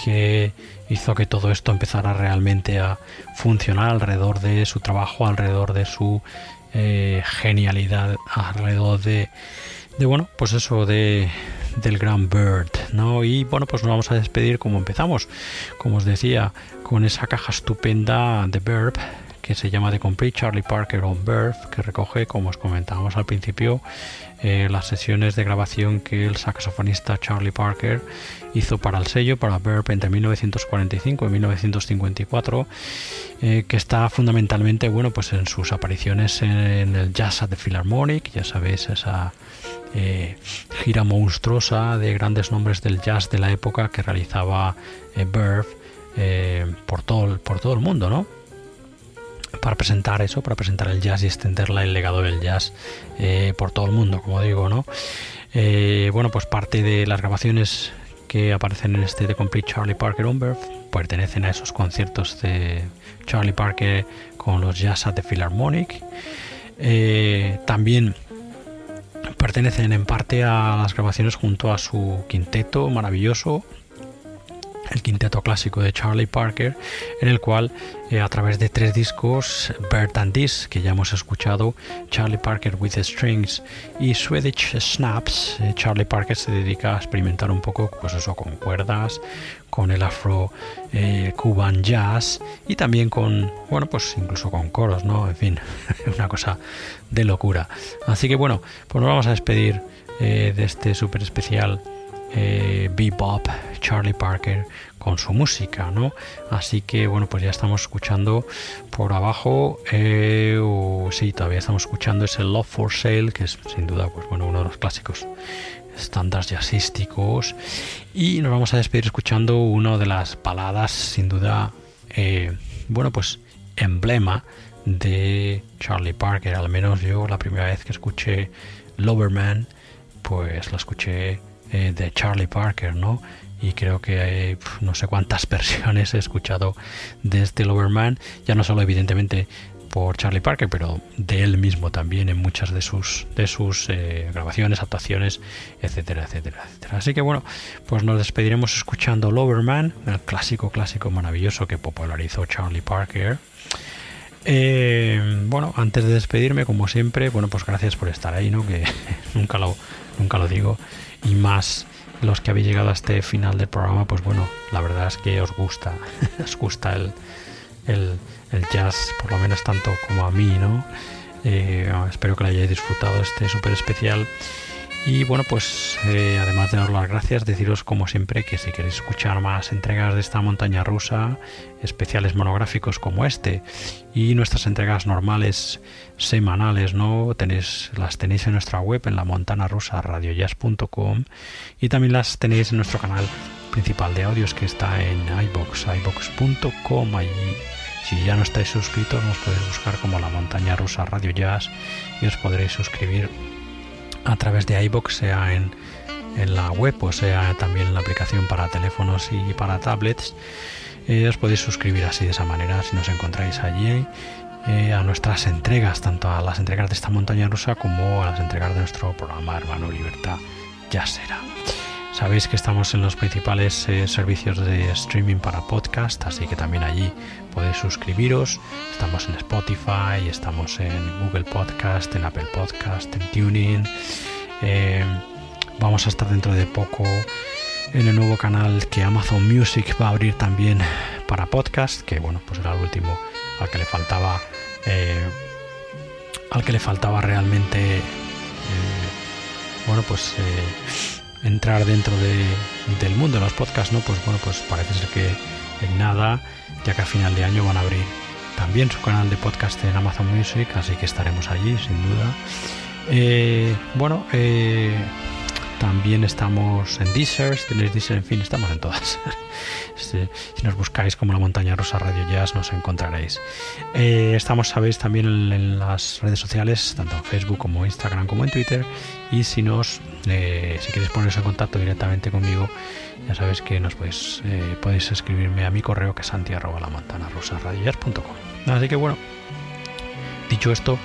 que hizo que todo esto empezara realmente a funcionar alrededor de su trabajo, alrededor de su eh, genialidad, alrededor de, bueno, pues eso, de, del gran Bird, ¿no? Y bueno, pues nos vamos a despedir como empezamos, como os decía, con esa caja estupenda de Verb que se llama The Complete Charlie Parker on Verb, que recoge, como os comentábamos al principio, eh, las sesiones de grabación que el saxofonista Charlie Parker hizo para el sello, para Verb entre 1945 y 1954, eh, que está fundamentalmente, bueno, pues en sus apariciones en el Jazz at the Philharmonic, ya sabéis, esa eh, gira monstruosa de grandes nombres del jazz de la época que realizaba eh, por, todo, por todo el mundo, ¿no? Para presentar eso, para presentar el jazz y extender el legado del jazz eh, por todo el mundo, como digo, ¿no? bueno, pues parte de las grabaciones que aparecen en este The Complete Charlie Parker on pertenecen a esos conciertos de Charlie Parker con los Jazz at the Philharmonic. también pertenecen en parte a las grabaciones junto a su quinteto maravilloso el quinteto clásico de Charlie Parker, en el cual eh, a través de tres discos, Bert and This, que ya hemos escuchado, Charlie Parker with Strings y Swedish Snaps, eh, Charlie Parker se dedica a experimentar un poco pues eso, con cuerdas, con el afro eh, cuban jazz y también con, bueno, pues incluso con coros, ¿no? En fin, una cosa de locura. Así que bueno, pues nos vamos a despedir de este súper especial eh, bebop, Charlie Parker con su música, ¿no? Así que bueno, pues ya estamos escuchando por abajo, eh, o sí, todavía estamos escuchando ese Love for Sale, que es sin duda, pues bueno, uno de los clásicos estándares jazzísticos y nos vamos a despedir escuchando una de las baladas sin duda eh, bueno pues emblema de Charlie Parker al menos yo la primera vez que escuché Loverman pues la escuché eh, de Charlie Parker, ¿no? Y creo que no sé cuántas versiones he escuchado de este Loverman, ya no solo evidentemente por Charlie Parker, pero de él mismo también en muchas de sus, de sus eh, grabaciones, actuaciones, etcétera, etcétera, etcétera. Así que bueno, pues nos despediremos escuchando Loverman, el clásico, clásico maravilloso que popularizó Charlie Parker. Eh, bueno, antes de despedirme, como siempre, bueno, pues gracias por estar ahí, ¿no? Que nunca lo, nunca lo digo y más los que habéis llegado a este final del programa, pues bueno, la verdad es que os gusta, os gusta el, el, jazz, por lo menos tanto como a mí, ¿no? Eh, espero que lo hayáis disfrutado este súper especial. Y bueno, pues eh, además de daros las gracias, deciros como siempre que si queréis escuchar más entregas de esta montaña rusa, especiales monográficos como este y nuestras entregas normales semanales, ¿no? Tenéis, las tenéis en nuestra web en la montana rusa y también las tenéis en nuestro canal principal de audios que está en iBox, iBox.com. Allí, si ya no estáis suscritos, nos podéis buscar como la montaña rusa Radio Jazz y os podréis suscribir a través de iBox, sea en, la web o sea también en la aplicación para teléfonos y para tablets. Eh, os podéis suscribir así de esa manera si nos encontráis allí eh, a nuestras entregas, tanto a las entregas de esta montaña rusa como a las entregas de nuestro programa Hermano Libertad será Sabéis que estamos en los principales eh, servicios de streaming para podcast, así que también allí podéis suscribiros. Estamos en Spotify, estamos en Google Podcast, en Apple Podcast, en Tuning. Eh, vamos a estar dentro de poco en el nuevo canal que Amazon Music va a abrir también para podcast, que bueno, pues era el último al que le faltaba, eh, al que le faltaba realmente, bueno, pues entrar dentro del mundo de los podcasts, ¿no? Pues bueno, pues parece ser que en nada, ya que a final de año van a abrir también su canal de podcast en Amazon Music, así que estaremos allí, sin duda. Eh, bueno, eh, también estamos en Deezer, si tenéis Deezer, en fin, estamos en todas. si, nos buscáis como la montaña rosa Radio Jazz nos encontraréis. Eh, estamos, sabéis, también en, las redes sociales, tanto en Facebook como Instagram como en Twitter. Y si nos, eh, si queréis poneros en contacto directamente conmigo, ya sabéis que nos podéis, eh, podéis escribirme a mi correo que es santi Así que bueno, dicho esto,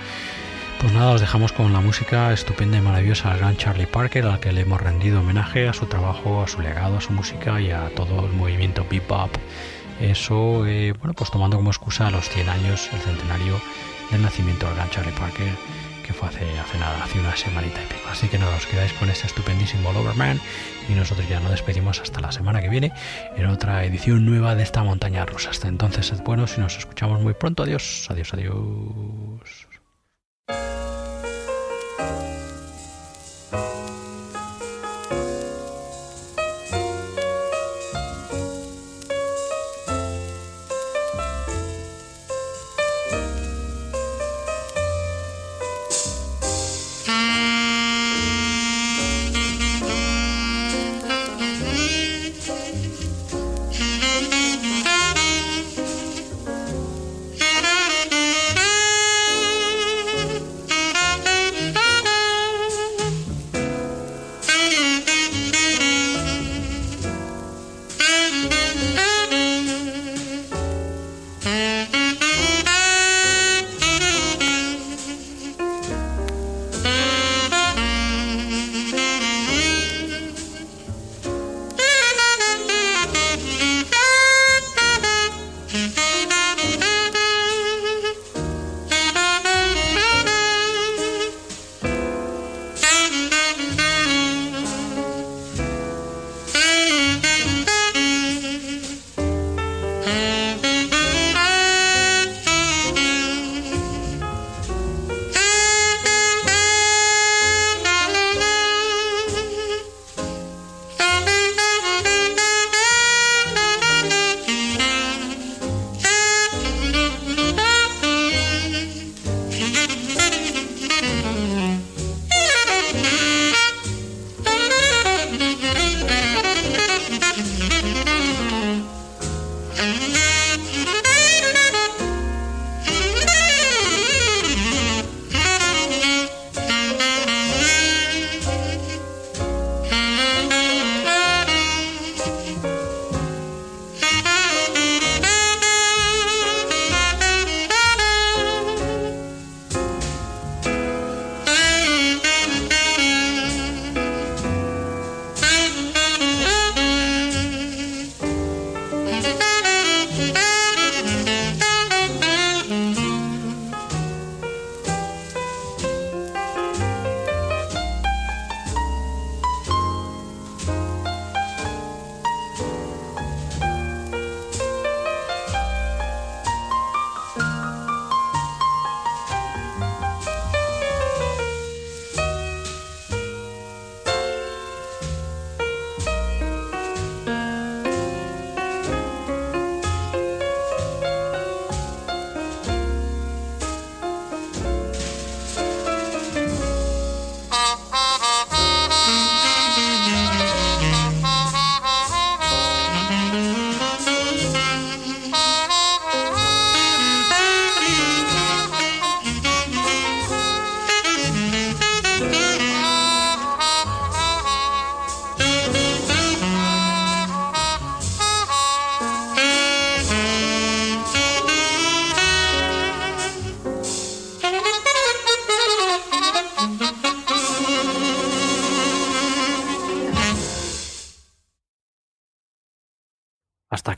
pues nada, os dejamos con la música estupenda y maravillosa del gran Charlie Parker, al que le hemos rendido homenaje a su trabajo, a su legado, a su música y a todo el movimiento bebop. Eso, eh, bueno, pues tomando como excusa los 100 años, el centenario del nacimiento del gran Charlie Parker, que fue hace, hace nada, hace una semanita y pico. Así que nada, os quedáis con este estupendísimo Loverman y nosotros ya nos despedimos hasta la semana que viene en otra edición nueva de esta montaña rusa. Hasta entonces, sed buenos y nos escuchamos muy pronto. Adiós, adiós, adiós. Hasta